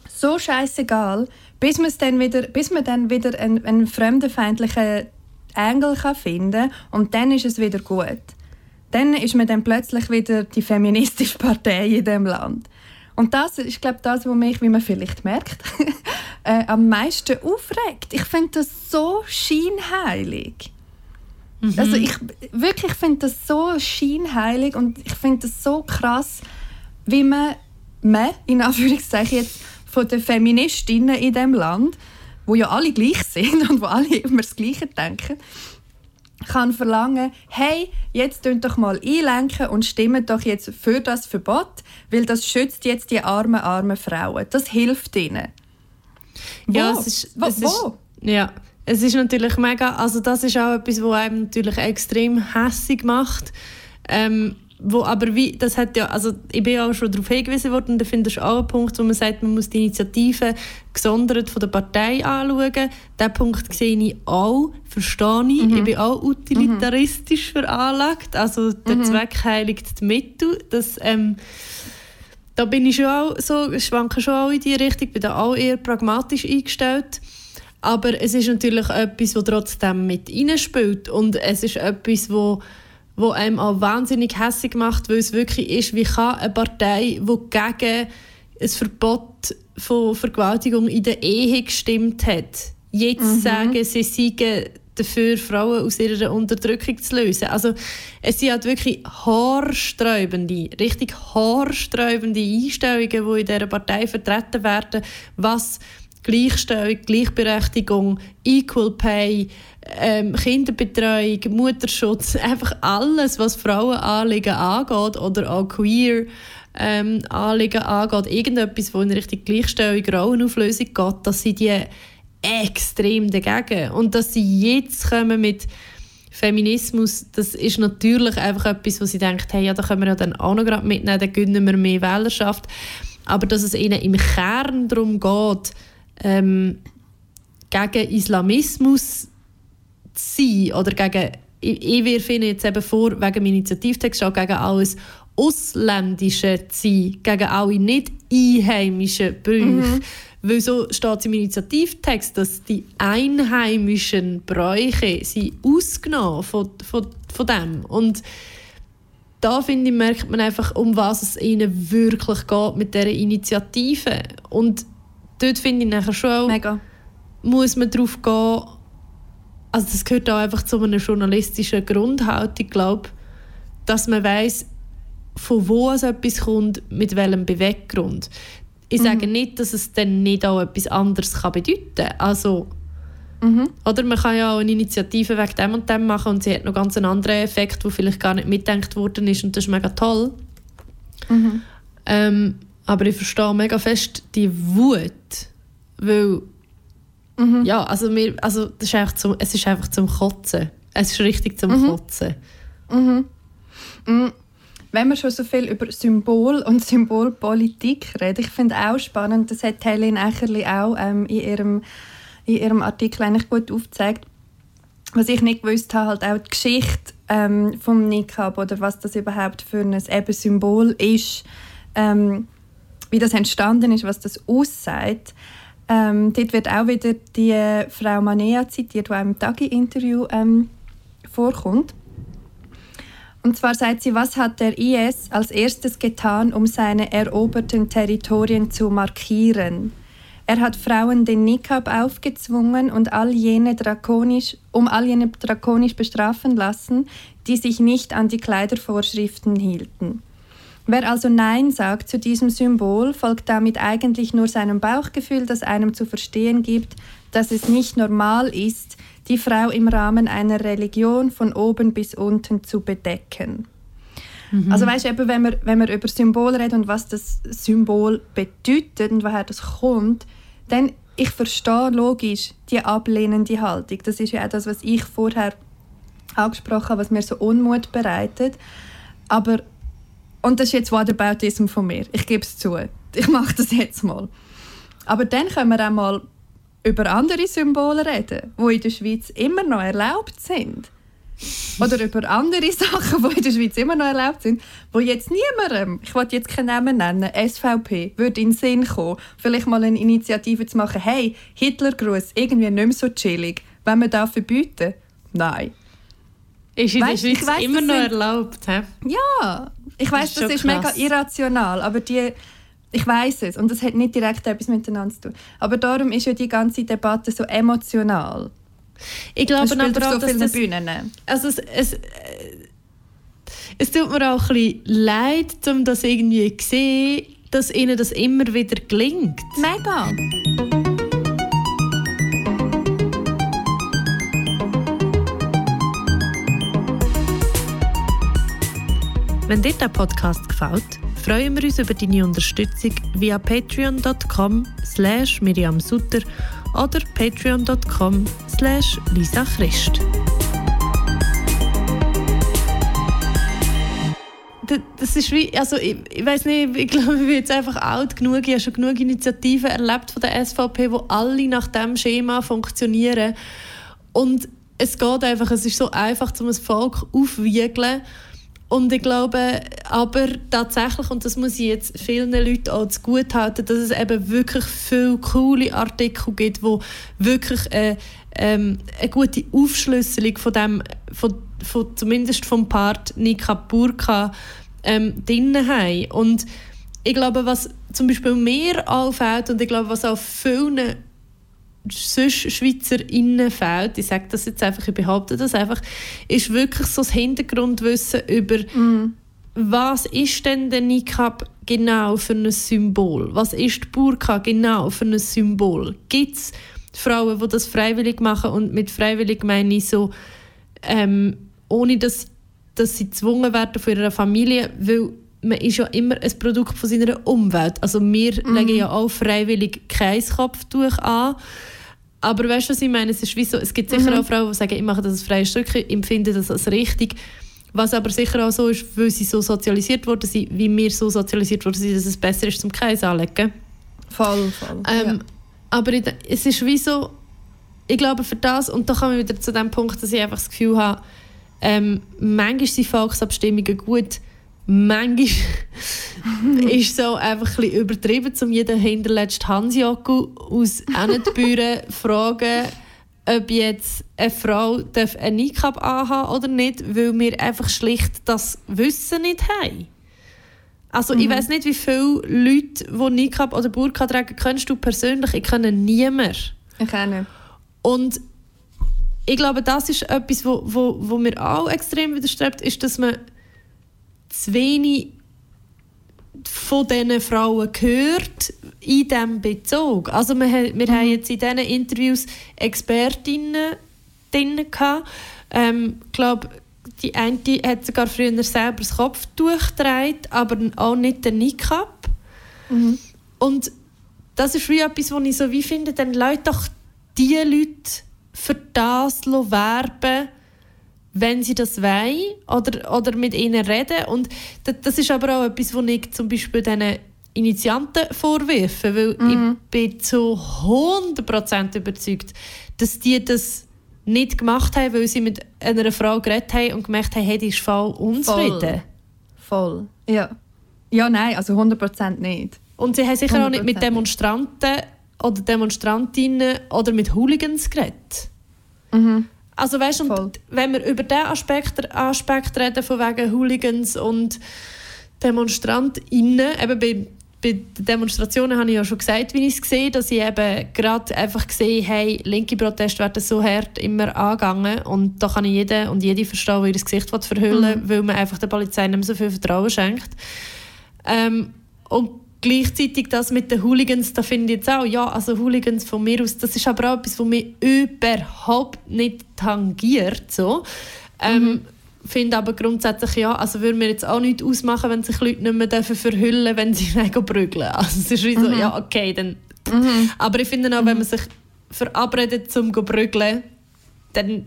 So scheißegal, bis, dann wieder, bis man dann wieder einen, einen fremdenfeindlichen Engel finden kann. Und dann ist es wieder gut. Dann ist man dann plötzlich wieder die feministische Partei in diesem Land. Und das ist, glaube das, was mich, wie man vielleicht merkt, äh, am meisten aufregt. Ich finde das so scheinheilig. Mhm. Also ich wirklich finde das so scheinheilig und ich finde das so krass, wie man, man in Anführungszeichen jetzt von den Feministinnen in dem Land, wo ja alle gleich sind und wo alle immer das Gleiche denken, kann verlangen, hey, jetzt tun doch mal einlenken und stimmen doch jetzt für das Verbot, weil das schützt jetzt die armen, armen Frauen. Das hilft ihnen. Wo? Ja, es ist, wo? Es ist, ja, es ist natürlich mega, also das ist auch etwas, was einem natürlich extrem hässig macht. Ähm, wo aber wie, das hat ja, also ich bin ja auch schon darauf hingewiesen worden und ich finde, das ist auch ein Punkt, wo man sagt, man muss die Initiative gesondert von der Partei anschauen. Diesen Punkt sehe ich auch, verstehe ich. Mhm. Ich bin auch utilitaristisch mhm. veranlagt, also der mhm. Zweck heiligt die Mittel. Das, ähm, da bin ich schon auch so, schwanke schon auch in die Richtung, bin da auch eher pragmatisch eingestellt. Aber es ist natürlich etwas, was trotzdem mit reinspielt. Und es ist etwas, wo, wo einem auch wahnsinnig hässlich macht, weil es wirklich ist, wie kann eine Partei, die gegen ein Verbot von Vergewaltigung in der Ehe gestimmt hat, jetzt mhm. sagen, sie seien dafür, Frauen aus ihrer Unterdrückung zu lösen. Also es sind halt wirklich haarsträubende, richtig haarsträubende Einstellungen, die in dieser Partei vertreten werden, was Gleichstellung, Gleichberechtigung, Equal Pay, ähm, Kinderbetreuung, Mutterschutz, einfach alles, was Frauenanliegen angeht oder auch queer ähm, Anliegen angeht, irgendetwas, wo in Richtung Gleichstellung, Rollenauflösung geht, dass sie die extrem dagegen und dass sie jetzt kommen mit Feminismus, das ist natürlich einfach etwas, wo sie denkt, hey, ja, da können wir ja dann auch noch gerade mitnehmen, dann gönnen wir mehr Wählerschaft. Aber dass es ihnen im Kern darum geht, ähm, gegen Islamismus zu sein oder gegen, ich, ich wirfe Ihnen jetzt eben vor, wegen dem Initiativtext auch gegen alles Ausländische zu sein, gegen alle nicht einheimischen Brüche. Mhm. Weil so steht es im Initiativtext, dass die einheimischen Bräuche sind ausgenommen von, von, von dem. Und da finde ich, merkt man einfach, um was es ihnen wirklich geht mit dieser Initiative. Und dort finde ich nachher schon auch, Mega. muss man darauf gehen, also das gehört auch einfach zu einer journalistischen Grundhaltung, glaube dass man weiß, von wo es etwas kommt, mit welchem Beweggrund. Ich mhm. sage nicht, dass es dann nicht auch etwas anderes kann bedeuten kann. Also, mhm. Oder man kann ja auch eine Initiative wegen dem und dem machen und sie hat noch ganz einen anderen Effekt, der vielleicht gar nicht mitgedacht worden ist und das ist mega toll. Mhm. Ähm, aber ich verstehe mega fest die Wut, weil mhm. ja, also, mir, also das ist einfach zum, es ist einfach zum Kotzen. Es ist richtig zum mhm. Kotzen. Mhm. mhm. Wenn wir schon so viel über Symbol und Symbolpolitik reden, ich finde auch spannend, das hat Helen Echerli auch ähm, in, ihrem, in ihrem Artikel eigentlich gut aufgezeigt, was ich nicht gewusst habe, halt auch die Geschichte ähm, vom Niqab oder was das überhaupt für ein eben Symbol ist, ähm, wie das entstanden ist, was das aussagt. Ähm, dort wird auch wieder die Frau Manea zitiert, die auch im Tagi-Interview ähm, vorkommt. Und zwar sagt sie, was hat der IS als erstes getan, um seine eroberten Territorien zu markieren? Er hat Frauen den Nikab aufgezwungen und all jene drakonisch, um all jene drakonisch bestrafen lassen, die sich nicht an die Kleidervorschriften hielten. Wer also Nein sagt zu diesem Symbol, folgt damit eigentlich nur seinem Bauchgefühl, das einem zu verstehen gibt, dass es nicht normal ist, die Frau im Rahmen einer Religion von oben bis unten zu bedecken. Mhm. Also weißt du, wenn wir, wenn wir über Symbol reden und was das Symbol bedeutet und woher das kommt, dann ich verstehe logisch die ablehnende Haltung. Das ist ja auch das, was ich vorher angesprochen habe, was mir so Unmut bereitet. Aber, und das ist jetzt Whataboutism von mir, ich gebe es zu. Ich mache das jetzt mal. Aber dann können wir auch mal über andere Symbole reden, die in der Schweiz immer noch erlaubt sind. Oder über andere Sachen, die in der Schweiz immer noch erlaubt sind, wo jetzt niemandem, ich will jetzt keinen Namen nennen, SVP, würde in den Sinn kommen, vielleicht mal eine Initiative zu machen, hey, Hitlergruß, irgendwie nicht mehr so chillig, wenn wir das verbieten? Nein. Ist in weißt, der Schweiz weiss, immer noch erlaubt? He? Ja, ich weiß, das, das ist, mega irrational, aber die, ich weiß es und das hat nicht direkt etwas miteinander zu tun. Aber darum ist ja die ganze Debatte so emotional. Ich glaube aber auch, so dass das, Bühnen. Also es, es, äh, es tut mir auch ein bisschen leid, um das irgendwie zu sehen, dass ihnen das immer wieder gelingt. Mega. Wenn dir der Podcast gefällt, freuen wir uns über deine Unterstützung via patreon.com slash Miriam Sutter oder patreon.com slash Lisa Christ. Das ist wie, also ich, ich weiß nicht, ich glaube, ich bin jetzt einfach alt genug. Ich habe schon genug Initiativen erlebt von der SVP, wo alle nach dem Schema funktionieren. Und es geht einfach, es ist so einfach, um das Volk aufwiegeln und ich glaube aber tatsächlich, und das muss ich jetzt vielen Leuten auch gut halten, dass es eben wirklich viele coole Artikel gibt, die wirklich eine, ähm, eine gute Aufschlüsselung von dem, von, von, zumindest vom Part Nika Burka ähm, drin haben. Und ich glaube, was zum Beispiel mir auffällt und ich glaube, was auch vielen sonst SchweizerInnen fehlt, ich sage das jetzt einfach, ich behaupte das einfach, ist wirklich so das Hintergrundwissen über mm. was ist denn der Nikab genau für ein Symbol? Was ist die Burka genau für ein Symbol? Gibt es Frauen, die das freiwillig machen und mit freiwillig meine ich so, ähm, ohne dass, dass sie gezwungen werden von ihrer Familie, weil man ist ja immer ein Produkt von seiner Umwelt. Also wir mm. legen ja auch freiwillig kein Kopftuch an. Aber weißt du, was ich meine? Es, ist wie so, es gibt sicher mhm. auch Frauen, die sagen, ich mache das als freies Stück, ich empfinde das als richtig. Was aber sicher auch so ist, weil sie so sozialisiert worden sind, wie wir so sozialisiert worden sind, dass es besser ist, zum Kreis anlegen. Voll, voll. Ähm, ja. Aber es ist wie so, ich glaube für das, und da kommen wir wieder zu dem Punkt, dass ich einfach das Gefühl habe, ähm, manchmal sind Volksabstimmungen gut, manchmal ist so einfach ein übertrieben, um jeden hinterletzten Hansjacke aus Ennetbüren fragen, ob jetzt eine Frau einen Nikab anhaben oder nicht, weil wir einfach schlicht das Wissen nicht haben. Also mhm. ich weiß nicht, wie viele Leute, die Nikab oder Burka tragen, kennst du persönlich? Ich kenne niemand. Ich kenne. Und ich glaube, das ist etwas, wo, wo, wo mir auch extrem widerstrebt, ist, dass man zu wenig von diesen Frauen gehört in diesem Bezug. Also wir, wir mhm. haben jetzt in diesen Interviews Expertinnen drin gehabt. Ähm, ich glaube, die eine hat sogar früher selber das Kopftuch getragen, aber auch nicht den Niqab. Mhm. Und das ist wie etwas, wo ich so wie finde, dann Leute doch die Leute für das werben, wenn sie das wollen oder, oder mit ihnen reden. Und das ist aber auch etwas, was ich zum Beispiel diesen Initianten vorwerfe, weil mhm. ich bin zu 100% überzeugt, dass die das nicht gemacht haben, weil sie mit einer Frau geredet haben und gemerkt haben, hey, die ist voll unzufrieden. Voll. Voll. Ja. Ja, nein, also 100% nicht. Und sie haben sicher auch nicht 100% mit Demonstranten oder Demonstrantinnen oder mit Hooligans geredet. Mhm. Also weißt du, wenn wir über diesen Aspekt, Aspekt reden, von wegen Hooligans und DemonstrantInnen, eben bei, bei den Demonstrationen habe ich ja schon gesagt, wie ich es sehe, dass ich eben gerade einfach gesehen hey, linke Proteste werden so hart immer angegangen und da kann ich jeden und jede verstehen, die ihr Gesicht verhüllen Mhm. weil man einfach der Polizei nicht mehr so viel Vertrauen schenkt. Ähm, und gleichzeitig das mit den Hooligans, da finde ich jetzt auch, ja, also Hooligans von mir aus, das ist aber auch etwas, was mich überhaupt nicht tangiert. So. Ähm, finde aber grundsätzlich ja, also würde mir jetzt auch nichts ausmachen, wenn sich Leute nicht mehr dürfen verhüllen wenn sie gehen prügeln. Also es ist wie so, ja, okay, dann... Aber ich finde auch, wenn man sich verabredet zum zu prügeln, dann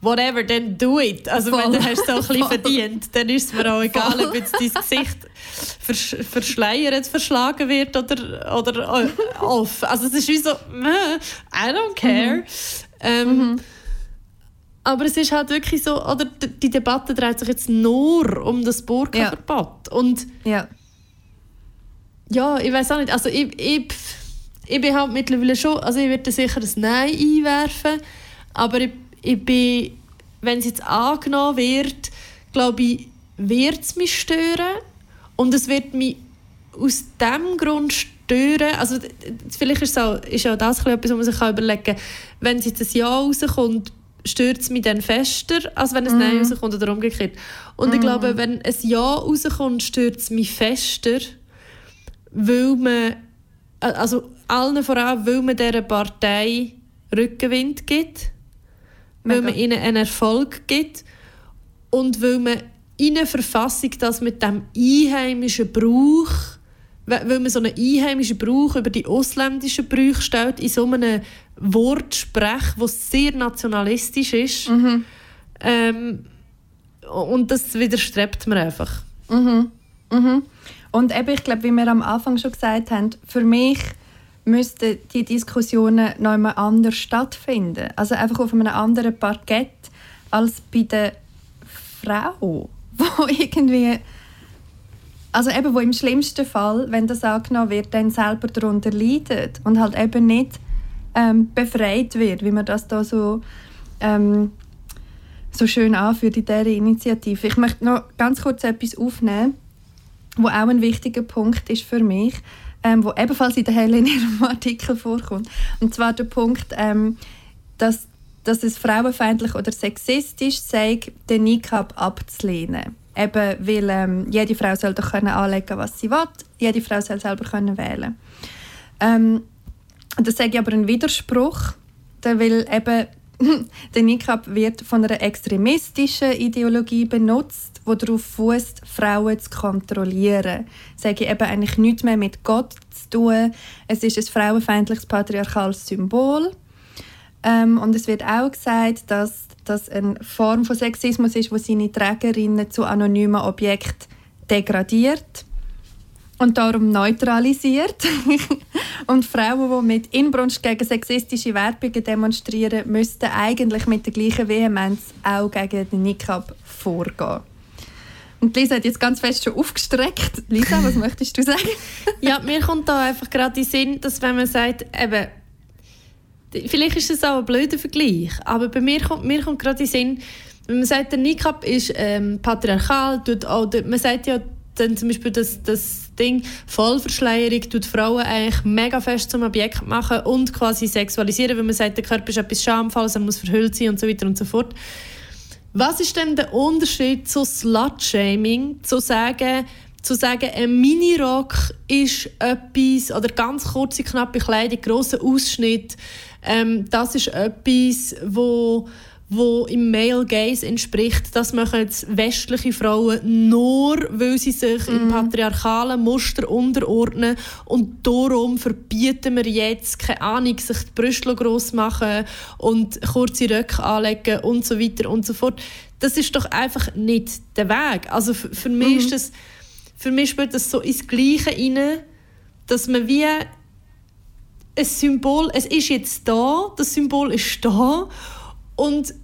whatever, dann do it. Also wenn Voll. du hast so ein bisschen Voll. verdient, dann ist es mir auch egal, ob jetzt dein Gesicht versch verschleiert, verschlagen wird oder, oder äh, off. Also es ist wie so, I don't care. Ähm, Aber es ist halt wirklich so, oder die Debatte dreht sich jetzt nur um das Burka-Verbot. Und Ja. ja, ich weiß auch nicht, also ich, ich, ich bin halt mittlerweile schon, also ich werde sicher ein Nein einwerfen, aber ich, ich bin, wenn es jetzt angenommen wird, glaube ich, wird es mich stören und es wird mich aus dem Grund stören, also vielleicht ist, es auch, ist auch das etwas, was man sich überlegen kann, wenn es jetzt ein Ja rauskommt, stört es mich dann fester, als wenn ein Nein rauskommt oder umgekehrt. Und ich glaube, wenn ein Ja rauskommt, stört es mich fester, weil man, also allen voran, weil man dieser Partei Rückenwind gibt, weil Mega. man ihnen einen Erfolg gibt und weil man in eine Verfassung das mit dem einheimischen Brauch, weil man so einen einheimischen Brauch über die ausländischen Brüche stellt, in so einem Wortsprech, das sehr nationalistisch ist. Ähm, und das widerstrebt mir einfach. Und eben, ich glaube, wie wir am Anfang schon gesagt haben, für mich müssten die Diskussionen noch einmal anders stattfinden. Also einfach auf einem anderen Parkett als bei der Frau, wo irgendwie also eben, wo im schlimmsten Fall, wenn das angenommen wird, dann selber darunter leidet und halt eben nicht ähm, befreit wird, wie man das da so ähm, so schön anführt in dieser Initiative. Ich möchte noch ganz kurz etwas aufnehmen, wo auch ein wichtiger Punkt ist für mich, ähm, wo ebenfalls in der Helle in ihrem Artikel vorkommt. Und zwar der Punkt, ähm, dass, dass es frauenfeindlich oder sexistisch sei, den Niqab abzulehnen. Eben, weil ähm, jede Frau soll doch können anlegen, was sie will. Jede Frau soll selber können wählen. Ähm, das sage ich aber ein Widerspruch, weil eben der Niqab wird von einer extremistischen Ideologie benutzt, die darauf fußt, Frauen zu kontrollieren. Sage ich eben eigentlich nichts mehr mit Gott zu tun. Es ist ein frauenfeindliches patriarchales Symbol. Ähm, und es wird auch gesagt, dass das eine Form von Sexismus ist, wo seine Trägerinnen zu anonymen Objekten degradiert und darum neutralisiert. und Frauen, die mit Inbrunst gegen sexistische Werbungen demonstrieren, müssten eigentlich mit der gleichen Vehemenz auch gegen den Niqab vorgehen. Und Lisa hat jetzt ganz fest schon aufgestreckt. Lisa, was möchtest du sagen? Ja, mir kommt da einfach gerade in Sinn, dass wenn man sagt, eben, vielleicht ist das auch ein blöder Vergleich, aber bei mir kommt, mir kommt gerade in Sinn, wenn man sagt, der Niqab ist ähm, patriarchal, tut auch, man sagt ja dann zum Beispiel das, das Ding Vollverschleierung tut Frauen eigentlich mega fest zum Objekt machen und quasi sexualisieren, weil man sagt, der Körper ist etwas schamvolles, er muss verhüllt sein und so weiter und so fort. Was ist denn der Unterschied zu Slut-Shaming, zu sagen, zu sagen, ein Minirock ist etwas, oder ganz kurze, knappe Kleidung, grosser Ausschnitt, ähm, das ist etwas, wo, wo im Male Gaze entspricht. Das machen jetzt westliche Frauen nur, weil sie sich im patriarchalen Muster unterordnen und darum verbieten wir jetzt, keine Ahnung, sich die Brüste gross machen und kurze Röcke anlegen und so weiter und so fort. Das ist doch einfach nicht der Weg. Also für, für mich ist das für mich spielt das so ins Gleiche rein, dass man wie ein Symbol, es ist jetzt da, das Symbol ist da und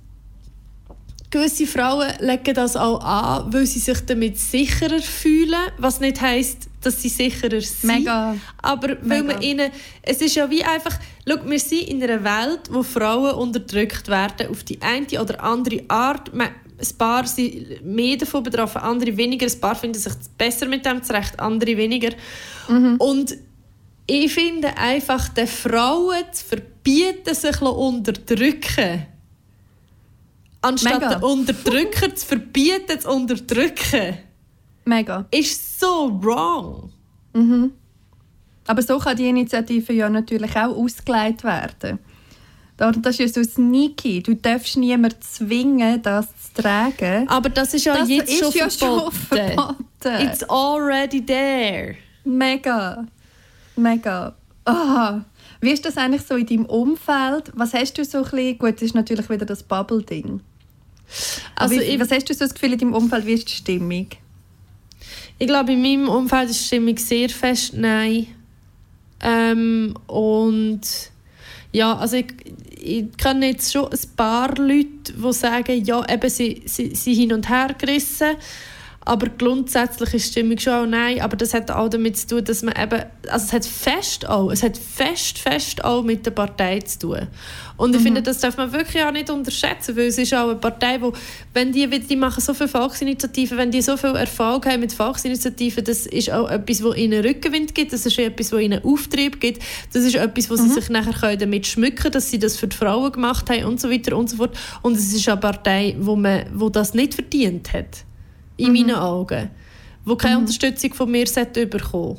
gewisse Frauen legen das auch an, weil sie sich damit sicherer fühlen, was nicht heißt, dass sie sicherer sind. Mega. Aber weil Mega. man ihnen, es ist ja wie einfach, schau, wir sind in einer Welt, wo Frauen unterdrückt werden auf die eine oder andere Art. Man, ein paar sind mehr davon betroffen, andere weniger. Ein paar finden sich besser mit dem zurecht, andere weniger. Und ich finde einfach, den Frauen zu verbieten, sich unterdrücken. Anstatt Mega. den Unterdrücker zu verbieten, zu unterdrücken, Mega. ist so wrong. Aber so kann die Initiative ja natürlich auch ausgelegt werden. Da- Das ist ja so sneaky. Du darfst niemanden zwingen, das zu tragen. Aber das ist ja das jetzt ist schon ja verboten. schon verboten. It's already there. Mega. Mega. Ah. Wie ist das eigentlich so in deinem Umfeld? Was hast du so ein bisschen... Gut, das ist natürlich wieder das Bubble-Ding. Also wie, ich- was hast du so das Gefühl in deinem Umfeld? Wie ist die Stimmung? Ich glaube, in meinem Umfeld ist die Stimmung sehr fest nein. Ähm, und ja, also ich, ich kenne jetzt schon ein paar Leute, die sagen, ja, eben, sie, sie, sie hin und her gerissen. Aber grundsätzlich ist die Stimmung schon auch nein. Aber das hat auch damit zu tun, dass man eben, also es hat fest auch, es hat fest, fest auch mit der Partei zu tun. Und ich finde, das darf man wirklich auch nicht unterschätzen, weil es ist auch eine Partei, wo, wenn die, die machen so viele Volksinitiativen, wenn die so viel Erfolg haben mit Volksinitiativen, das ist auch etwas, wo ihnen Rückenwind gibt, das ist etwas, wo ihnen Auftrieb gibt, das ist etwas, wo sie sich nachher können damit schmücken können, dass sie das für die Frauen gemacht haben und so weiter und so fort. Und es ist eine Partei, wo, man, wo das nicht verdient hat, in meinen Augen, wo keine Unterstützung von mir bekommen.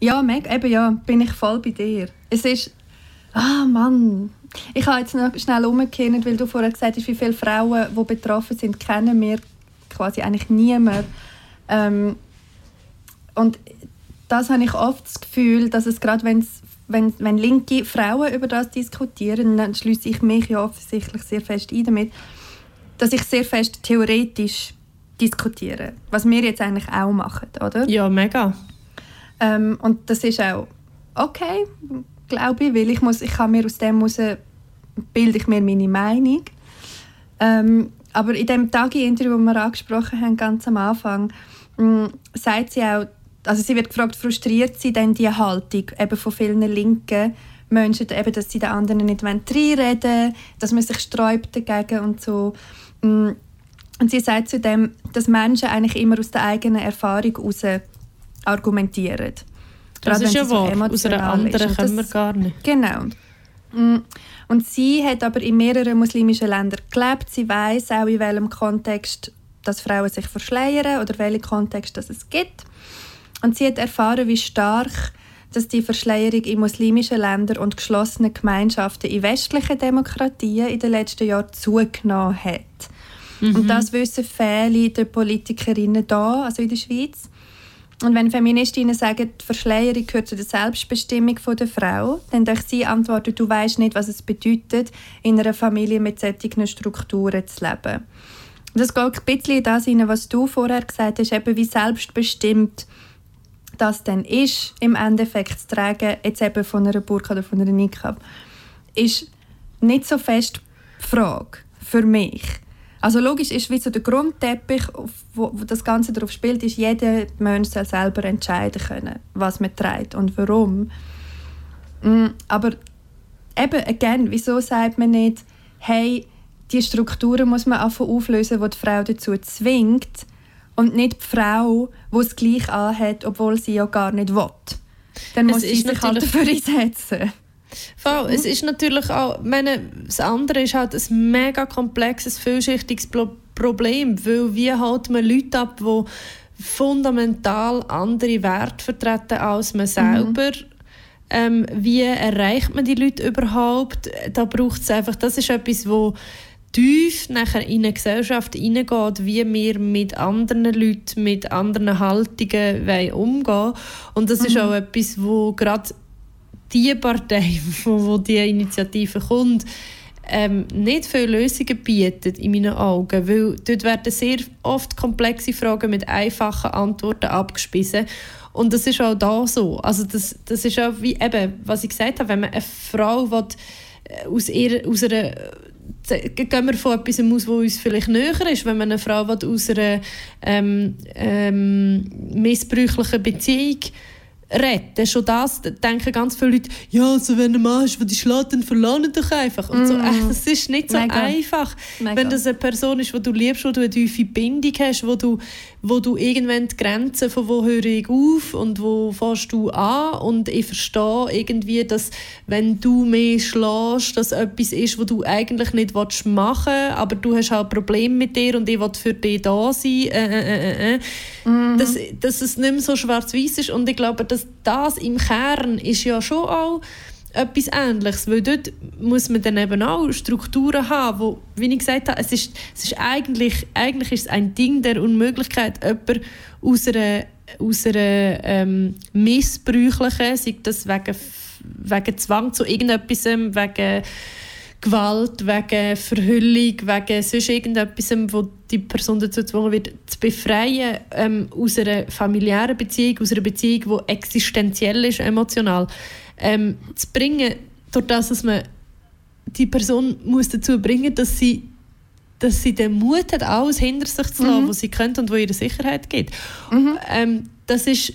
Ja, Meg, eben ja, bin ich voll bei dir. Es ist... Ah, Mann. Ich habe jetzt noch schnell umgekehrt, weil du vorher gesagt hast, wie viele Frauen, die betroffen sind, kennen wir quasi eigentlich niemand. Ähm, und das habe ich oft das Gefühl, dass es gerade, wenn's, wenn, wenn linke Frauen über das diskutieren, dann schließe ich mich ja offensichtlich sehr fest ein damit, dass ich sehr fest theoretisch diskutiere. Was wir jetzt eigentlich auch machen, oder? Ja, mega. Ähm, und das ist auch okay, glaube ich, weil ich, muss, ich kann mir aus dem heraus bilde ich mir meine Meinung. Ähm, aber in dem Tagi-Interview, das wir angesprochen haben, ganz am Anfang, mh, sagt sie auch, also sie wird gefragt, frustriert sie denn die Haltung eben von vielen linken Menschen, eben, dass sie den anderen nicht reinreden wollen, dass man sich sträubt dagegen und so. Und sie sagt zudem, dass Menschen eigentlich immer aus der eigenen Erfahrung heraus argumentieren. Das Gerade ist ja so wahr. Aus einer ist. anderen Und können wir gar nicht. Genau. Mm. Und sie hat aber in mehreren muslimischen Ländern gelebt. Sie weiß auch, in welchem Kontext dass Frauen sich verschleiern oder welchen Kontext das es gibt. Und sie hat erfahren, wie stark dass die Verschleierung in muslimischen Ländern und geschlossenen Gemeinschaften in westlichen Demokratien in den letzten Jahren zugenommen hat. Und das wissen viele der Politikerinnen da, also in der Schweiz. Und wenn Feministinnen sagen, die Verschleierung gehört zu der Selbstbestimmung der Frau, dann darf sie antworten, du weißt nicht, was es bedeutet, in einer Familie mit solchen Strukturen zu leben. Das geht ein bisschen in das hinein, was du vorher gesagt hast, eben wie selbstbestimmt das dann ist, im Endeffekt zu tragen, jetzt eben von einer Burka oder von einer Niqab, ist nicht so fest die Frage für mich. Also logisch ist wie so der Grundteppich, wo, wo das Ganze darauf spielt, ist, jeder Mensch soll selber entscheiden können, was man trägt und warum. Mm, Aber eben, again, wieso sagt man nicht, hey, die Strukturen muss man einfach auflösen, die die Frau dazu zwingt und nicht die Frau, die es gleich anhat, obwohl sie ja gar nicht will. Dann Es muss sie ist sich halt dafür einsetzen. Voll. Es ist natürlich auch, meine, das andere ist halt ein mega komplexes, vielschichtiges Pro Problem, weil wie hält man Leute ab, die fundamental andere Werte vertreten als man selber. Ähm, wie erreicht man die Leute überhaupt? Da braucht es einfach, das ist etwas, wo tief nachher in eine Gesellschaft hineingeht, wie wir mit anderen Leuten, mit anderen Haltungen wollen umgehen Und das ist auch etwas, wo gerade die Partei, wo, wo die Initiative kommt, ähm, nicht viele Lösungen bietet, in meinen Augen, weil dort werden sehr oft komplexe Fragen mit einfachen Antworten abgespissen und das ist auch da so. Also das, das ist auch wie eben, was ich gesagt habe, wenn man eine Frau will, äh, aus, ihrer, aus einer gehen wir von etwas aus, was uns vielleicht näher ist, wenn man eine Frau will, aus einer ähm, ähm, missbräuchlichen Beziehung retten. Schon das denken ganz viele Leute, ja, also wenn Mann ist, der die schlägt, dann verlangen doch einfach. Und so, mm. das ist nicht so Mega. einfach. Mega. Wenn das eine Person ist, die du liebst, wo du eine tiefe Bindung hast, wo du, wo du irgendwann die Grenzen von wo höre ich auf und wo fährst du an und ich verstehe irgendwie, dass wenn du mehr schlägst, dass etwas ist, was du eigentlich nicht machen willst, aber du hast halt Probleme mit dir und ich will für dich da sein. Äh, äh, äh, äh. Mm. dass, dass es nicht mehr so schwarz-weiß ist und ich glaube, dass das im Kern ist ja schon auch etwas Ähnliches, weil dort muss man dann eben auch Strukturen haben, wo, wie ich gesagt habe, es ist, es ist eigentlich, eigentlich ist es ein Ding der Unmöglichkeit, jemanden aus einer, aus einer ähm, missbräuchlichen, sei das wegen, wegen Zwang zu irgendetwas, wegen Gewalt, wegen Verhüllung, wegen sonst irgendetwas, wo die Person dazu gezwungen wird, zu befreien ähm, aus einer familiären Beziehung, aus einer Beziehung, die existenziell ist, emotional, ähm, zu bringen, durch das, dass man die Person muss dazu bringen dass sie dass sie den Mut hat, alles hinter sich zu lassen, mhm. was sie könnte und wo ihre Sicherheit gibt. Mhm. Ähm, das ist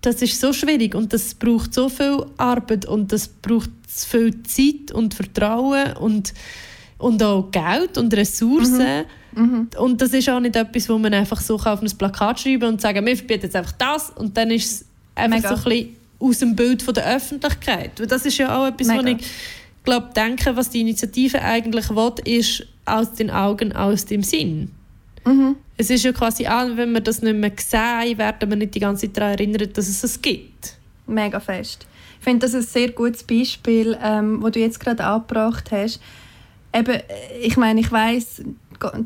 das ist so schwierig und das braucht so viel Arbeit und das braucht viel Zeit und Vertrauen und, und auch Geld und Ressourcen. Mhm. Mhm. Und das ist auch nicht etwas, wo man einfach so auf ein Plakat schreiben und sagen, wir verbieten jetzt einfach das und dann ist es einfach Mega. so ein bisschen aus dem Bild von der Öffentlichkeit. das ist ja auch etwas, Mega. wo ich glaube, denke, was die Initiative eigentlich will, ist aus den Augen, aus dem Sinn. Mhm. Es ist ja quasi auch, wenn wir das nicht mehr sehen, werden wir nicht die ganze Zeit daran erinnern, dass es es gibt. Mega fest. Ich finde das ein sehr gutes Beispiel, ähm, wo du jetzt gerade angebracht hast. Eben, ich meine, ich weiß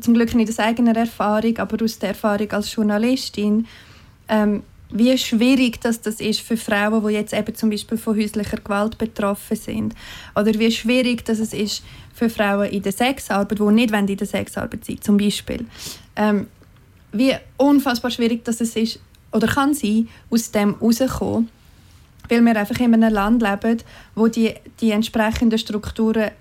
zum Glück nicht aus eigener Erfahrung, aber aus der Erfahrung als Journalistin, ähm, wie schwierig das, das ist für Frauen, die jetzt eben zum Beispiel von häuslicher Gewalt betroffen sind. Oder wie schwierig das es ist für Frauen in der Sexarbeit, die nicht in der Sexarbeit sind, zum Beispiel. Ähm, wie unfassbar schwierig das ist oder kann sein, aus dem rauszukommen, weil wir einfach in einem Land leben, wo die, die entsprechenden Strukturen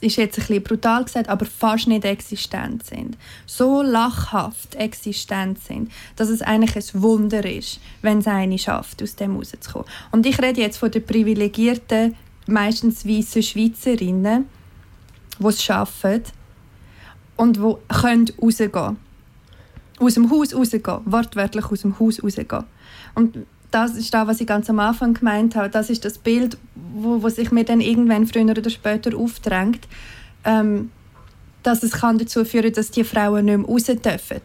ist jetzt ein bisschen brutal gesagt, aber fast nicht existent sind. So lachhaft existent sind, dass es eigentlich ein Wunder ist, wenn es eine schafft, aus dem rauszukommen. Und ich rede jetzt von den privilegierten, meistens weißen Schweizerinnen, die es schaffen und die rausgehen können aus dem Haus rausgehen, wortwörtlich aus dem Haus rausgehen. Und das ist das, was ich ganz am Anfang gemeint habe. Das ist das Bild, wo, wo sich mir dann irgendwann früher oder später aufdrängt, ähm, dass es kann dazu führen dass die Frauen nicht mehr raus dürfen.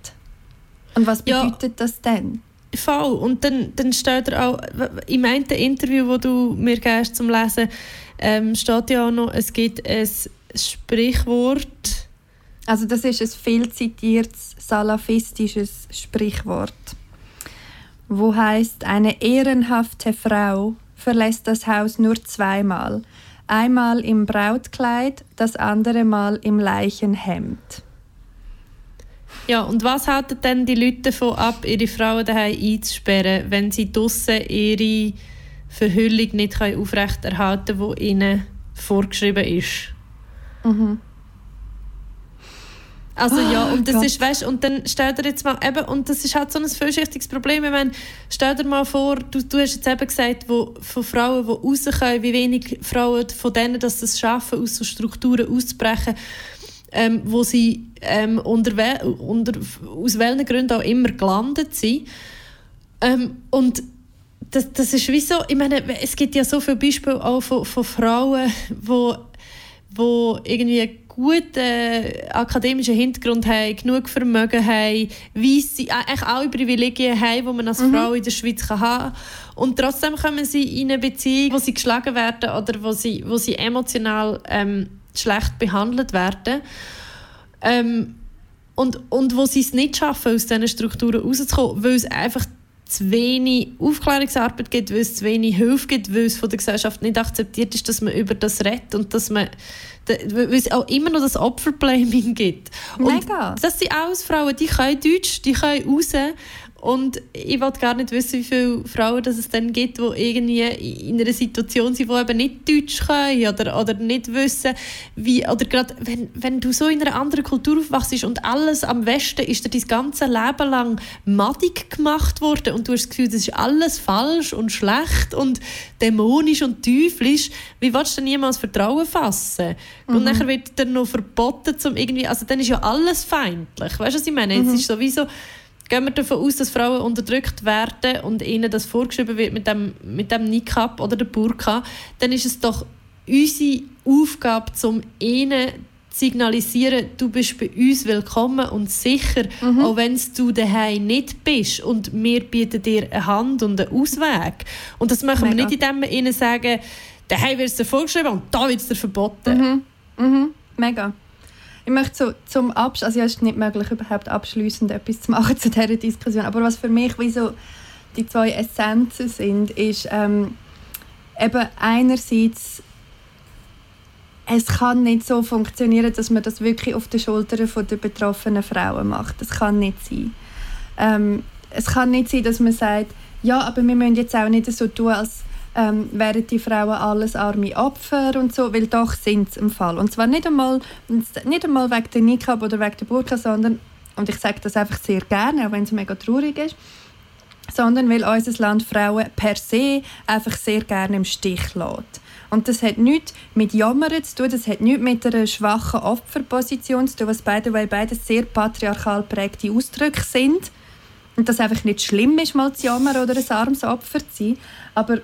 Und was bedeutet ja. das denn? Voll. Und dann, dann steht er auch, im einen Interview, das du mir gibst zum Lesen, ähm, steht ja auch noch, es gibt ein Sprichwort, also das ist ein viel zitiertes salafistisches Sprichwort, wo heißt eine ehrenhafte Frau verlässt das Haus nur zweimal, einmal im Brautkleid, das andere Mal im Leichenhemd. Ja, und was halten denn die Leute davon ab, ihre Frauen daheim einzusperren, wenn sie draussen ihre Verhüllung nicht aufrechterhalten können, die ihnen vorgeschrieben ist? Mhm. Also oh, ja, und das Gott. ist, weißt, und dann stell dir jetzt mal, eben, und das ist halt so ein vielschichtiges Problem, ich meine, stell dir mal vor, du, du hast jetzt eben gesagt, wo, von Frauen, die rauskommen, wie wenig Frauen von denen, dass das schaffen, aus so Strukturen auszubrechen, ähm, wo sie ähm, unter, unter, aus welchen Gründen auch immer gelandet sind. Ähm, und das, das ist wie so, ich meine, es gibt ja so viele Beispiele auch von, von Frauen, wo, wo irgendwie guten akademischen Hintergrund haben, genug Vermögen haben, weisse, eigentlich alle Privilegien haben, die man als mhm. Frau in der Schweiz kann haben kann. Und trotzdem kommen sie in eine Beziehung, wo sie geschlagen werden oder wo sie, wo sie emotional ähm, schlecht behandelt werden. Ähm, und, und wo sie es nicht schaffen, aus diesen Strukturen rauszukommen, weil es einfach zu wenig Aufklärungsarbeit gibt, weil es zu wenig Hilfe gibt, weil es von der Gesellschaft nicht akzeptiert ist, dass man über das redet und dass man weil es auch immer noch das Opferblaming gibt. Mega. Und das sind alles Frauen, die können Deutsch, die können raus und ich wollte gar nicht wissen, wie viele Frauen dass es dann gibt, die irgendwie in einer Situation sind, die eben nicht Deutsch können oder, oder nicht wissen, wie, oder gerade wenn, wenn du so in einer anderen Kultur aufwachst und alles am Westen ist dir dein ganze Leben lang madig gemacht worden und du hast das Gefühl, das ist alles falsch und schlecht und dämonisch und teuflisch, wie willst du denn niemals Vertrauen fassen? Mhm. Und dann wird dir noch verboten, zum irgendwie, also dann ist ja alles feindlich, weißt du, was ich meine? Mhm. Es ist sowieso gehen wir davon aus, dass Frauen unterdrückt werden und ihnen das vorgeschrieben wird mit dem, mit dem Niqab oder der Burka, dann ist es doch unsere Aufgabe, um ihnen zu signalisieren, du bist bei uns willkommen und sicher, mhm. auch wenn du daheim nicht bist. Und wir bieten dir eine Hand und einen Ausweg. Und das machen Mega. wir nicht, indem wir ihnen sagen, daheim wird es dir vorgeschrieben und da wird es dir verboten. Mhm. Mhm. Mega. Ich möchte so zum Abschluss, also ja, es ist nicht möglich, überhaupt abschließend etwas zu machen zu dieser Diskussion, aber was für mich wie so die zwei Essenzen sind, ist ähm, eben einerseits es kann nicht so funktionieren, dass man das wirklich auf den Schultern der betroffenen Frauen macht. Das kann nicht sein. Ähm, es kann nicht sein, dass man sagt, ja, aber wir müssen jetzt auch nicht so tun, als ähm, wären die Frauen alles arme Opfer und so, weil doch sind sie im Fall. Und zwar nicht einmal, nicht einmal wegen der Nikab oder wegen der Burka, sondern, und ich sage das einfach sehr gerne, auch wenn es mega traurig ist, sondern weil unser Land Frauen per se einfach sehr gerne im Stich lässt. Und das hat nichts mit Jammern zu tun, das hat nichts mit einer schwachen Opferposition zu tun, was beide, weil beide sehr patriarchal prägte Ausdrücke sind. Und das einfach nicht schlimm ist, mal zu jammern oder ein armes Opfer zu sein. Aber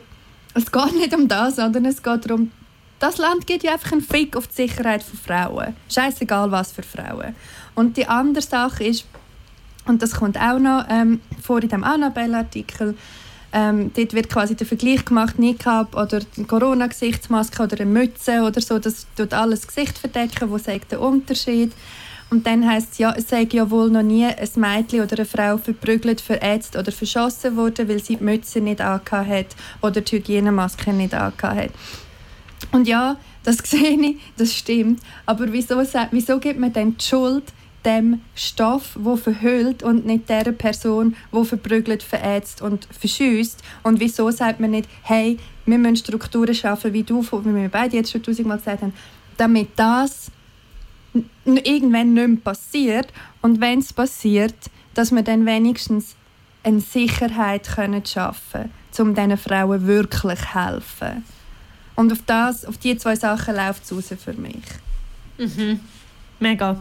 es geht nicht um das, sondern es geht darum, das Land gibt ja einfach einen Fick auf die Sicherheit von Frauen. Scheißegal was für Frauen. Und die andere Sache ist, und das kommt auch noch ähm, vor in dem Annabelle-Artikel, ähm, dort wird quasi der Vergleich gemacht, Niqab oder Corona-Gesichtsmaske oder eine Mütze oder so, das tut alles Gesicht verdecken, wo sagt der Unterschied. Und dann heisst es, ja, es sei ja wohl noch nie ein Mädchen oder eine Frau verprügelt, verätzt oder verschossen worden, weil sie die Mütze nicht angehabt hat oder die Hygienemaske nicht angehabt hat. Und ja, das sehe ich, das stimmt. Aber wieso, wieso gibt man dann die Schuld dem Stoff, wo verhüllt und nicht der Person, wo verprügelt, verätzt und verschüsst? Und wieso sagt man nicht, hey, wir müssen Strukturen schaffen, wie du, wie wir beide jetzt schon tausendmal gesagt haben, damit das irgendwann nicht mehr passiert. Und wenn es passiert, dass wir dann wenigstens eine Sicherheit können schaffen können, um diesen Frauen wirklich zu helfen. Und auf, das, auf diese zwei Sachen läuft es raus für mich. Mhm. Mega.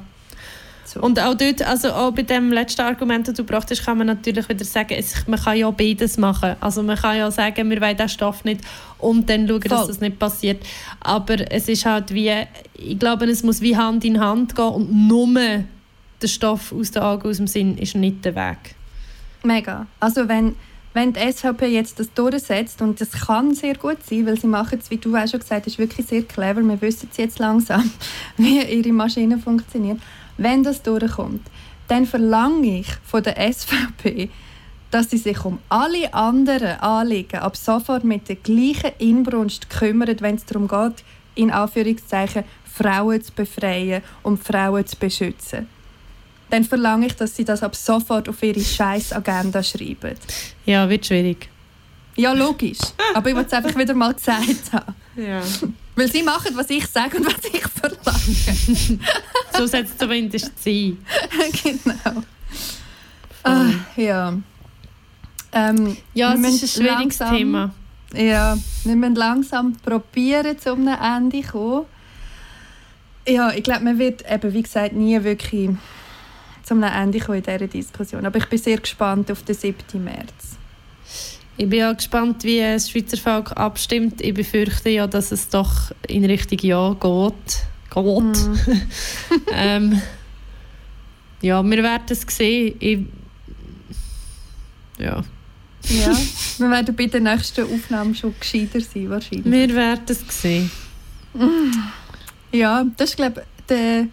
So. Und auch dort, also auch bei dem letzten Argument, das du gebracht hast, kann man natürlich wieder sagen, es, man kann ja beides machen. Also man kann ja sagen, wir wollen diesen Stoff nicht und dann schauen, Voll. dass das nicht passiert. Aber es ist halt wie, ich glaube, es muss wie Hand in Hand gehen und nur der Stoff aus den Augen, aus dem Sinn ist nicht der Weg. Mega. Also wenn wenn die SVP jetzt das durchsetzt, und das kann sehr gut sein, weil sie machen es, wie du auch schon gesagt hast, wirklich sehr clever, wir wissen es jetzt langsam, wie ihre Maschine funktioniert, wenn das durchkommt, dann verlange ich von der SVP, dass sie sich um alle anderen Anliegen ab sofort mit der gleichen Inbrunst kümmert, wenn es darum geht, in Anführungszeichen Frauen zu befreien und Frauen zu beschützen. Dann verlange ich, dass sie das ab sofort auf ihre Scheiß-Agenda schreiben. Ja, wird schwierig. Ja, logisch. Aber ich wollte es einfach wieder mal gesagt haben. Ja. Weil sie machen, was ich sage und was ich verlange. so soll es zumindest sein. genau. Ah, ja. Ähm, ja, es ist ein schwieriges langsam, Thema. Ja, wir müssen langsam probieren, zu einem Ende zu kommen. Ja, ich glaube, man wird eben, wie gesagt, nie wirklich zu einem Ende kommen in dieser Diskussion. Aber ich bin sehr gespannt auf den 7. März. Ich bin auch gespannt, wie das Schweizer Volk abstimmt. Ich befürchte ja, dass es doch in Richtung Ja geht. geht. Mm. ähm, ja, wir werden es sehen. Ich, ja. ja, wir werden bei der nächsten Aufnahme schon gescheiter sein, wahrscheinlich. Wir werden es sehen. Ja, das ist, glaube ich, der,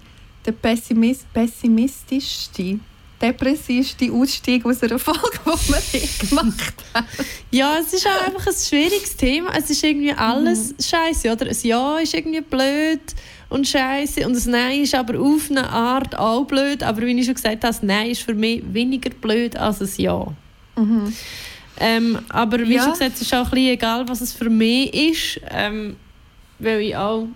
der pessimist, pessimistischste depressivste Ausstieg aus einer Folge, die wir je gemacht haben. Ja, es ist auch einfach ein schwieriges Thema. Es ist irgendwie alles mhm. scheiße, oder? Ein Ja ist irgendwie blöd und scheiße und das Nein ist aber auf eine Art auch blöd. Aber wie ich schon gesagt habe, das Nein ist für mich weniger blöd als ein Ja. Mhm. Ähm, aber wie ja. schon gesagt, es ist auch ein bisschen egal, was es für mich ist, ähm, weil ich auch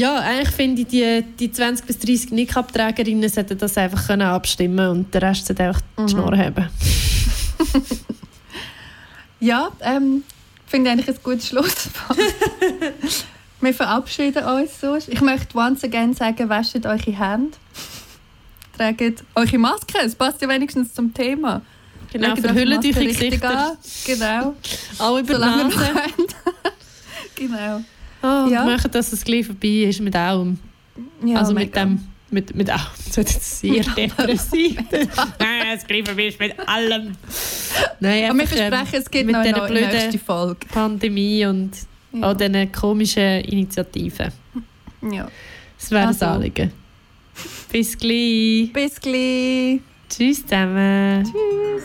ja, eigentlich finde ich, die, die 20 bis 30 Nick-Abträgerinnen sollten das einfach können abstimmen und der Rest sollte einfach die mhm. Schnur haben. ja, ähm, finde ich eigentlich ein gutes Schlusswort. Wir verabschieden uns so. Ich möchte once again sagen, wascht eure Hände. Tragt eure Maske, es passt ja wenigstens zum Thema. Genau, verhüllen eure Gesichter. Genau. Alle über Solange Nase. genau. Oh, ja. machen, dass es gleich vorbei ist mit allem. Ja, also mit dem mit, mit allem. Das wird jetzt sehr depressiv. Nein, es gleich vorbei ist mit allem. Nein, Aber wir versprechen, es gibt noch eine nächste Folge. Pandemie und ja. all diesen komischen Initiativen. Ja. Das wäre also. das Anliegen. Bis gleich. Bis gleich. Tschüss zusammen. Tschüss.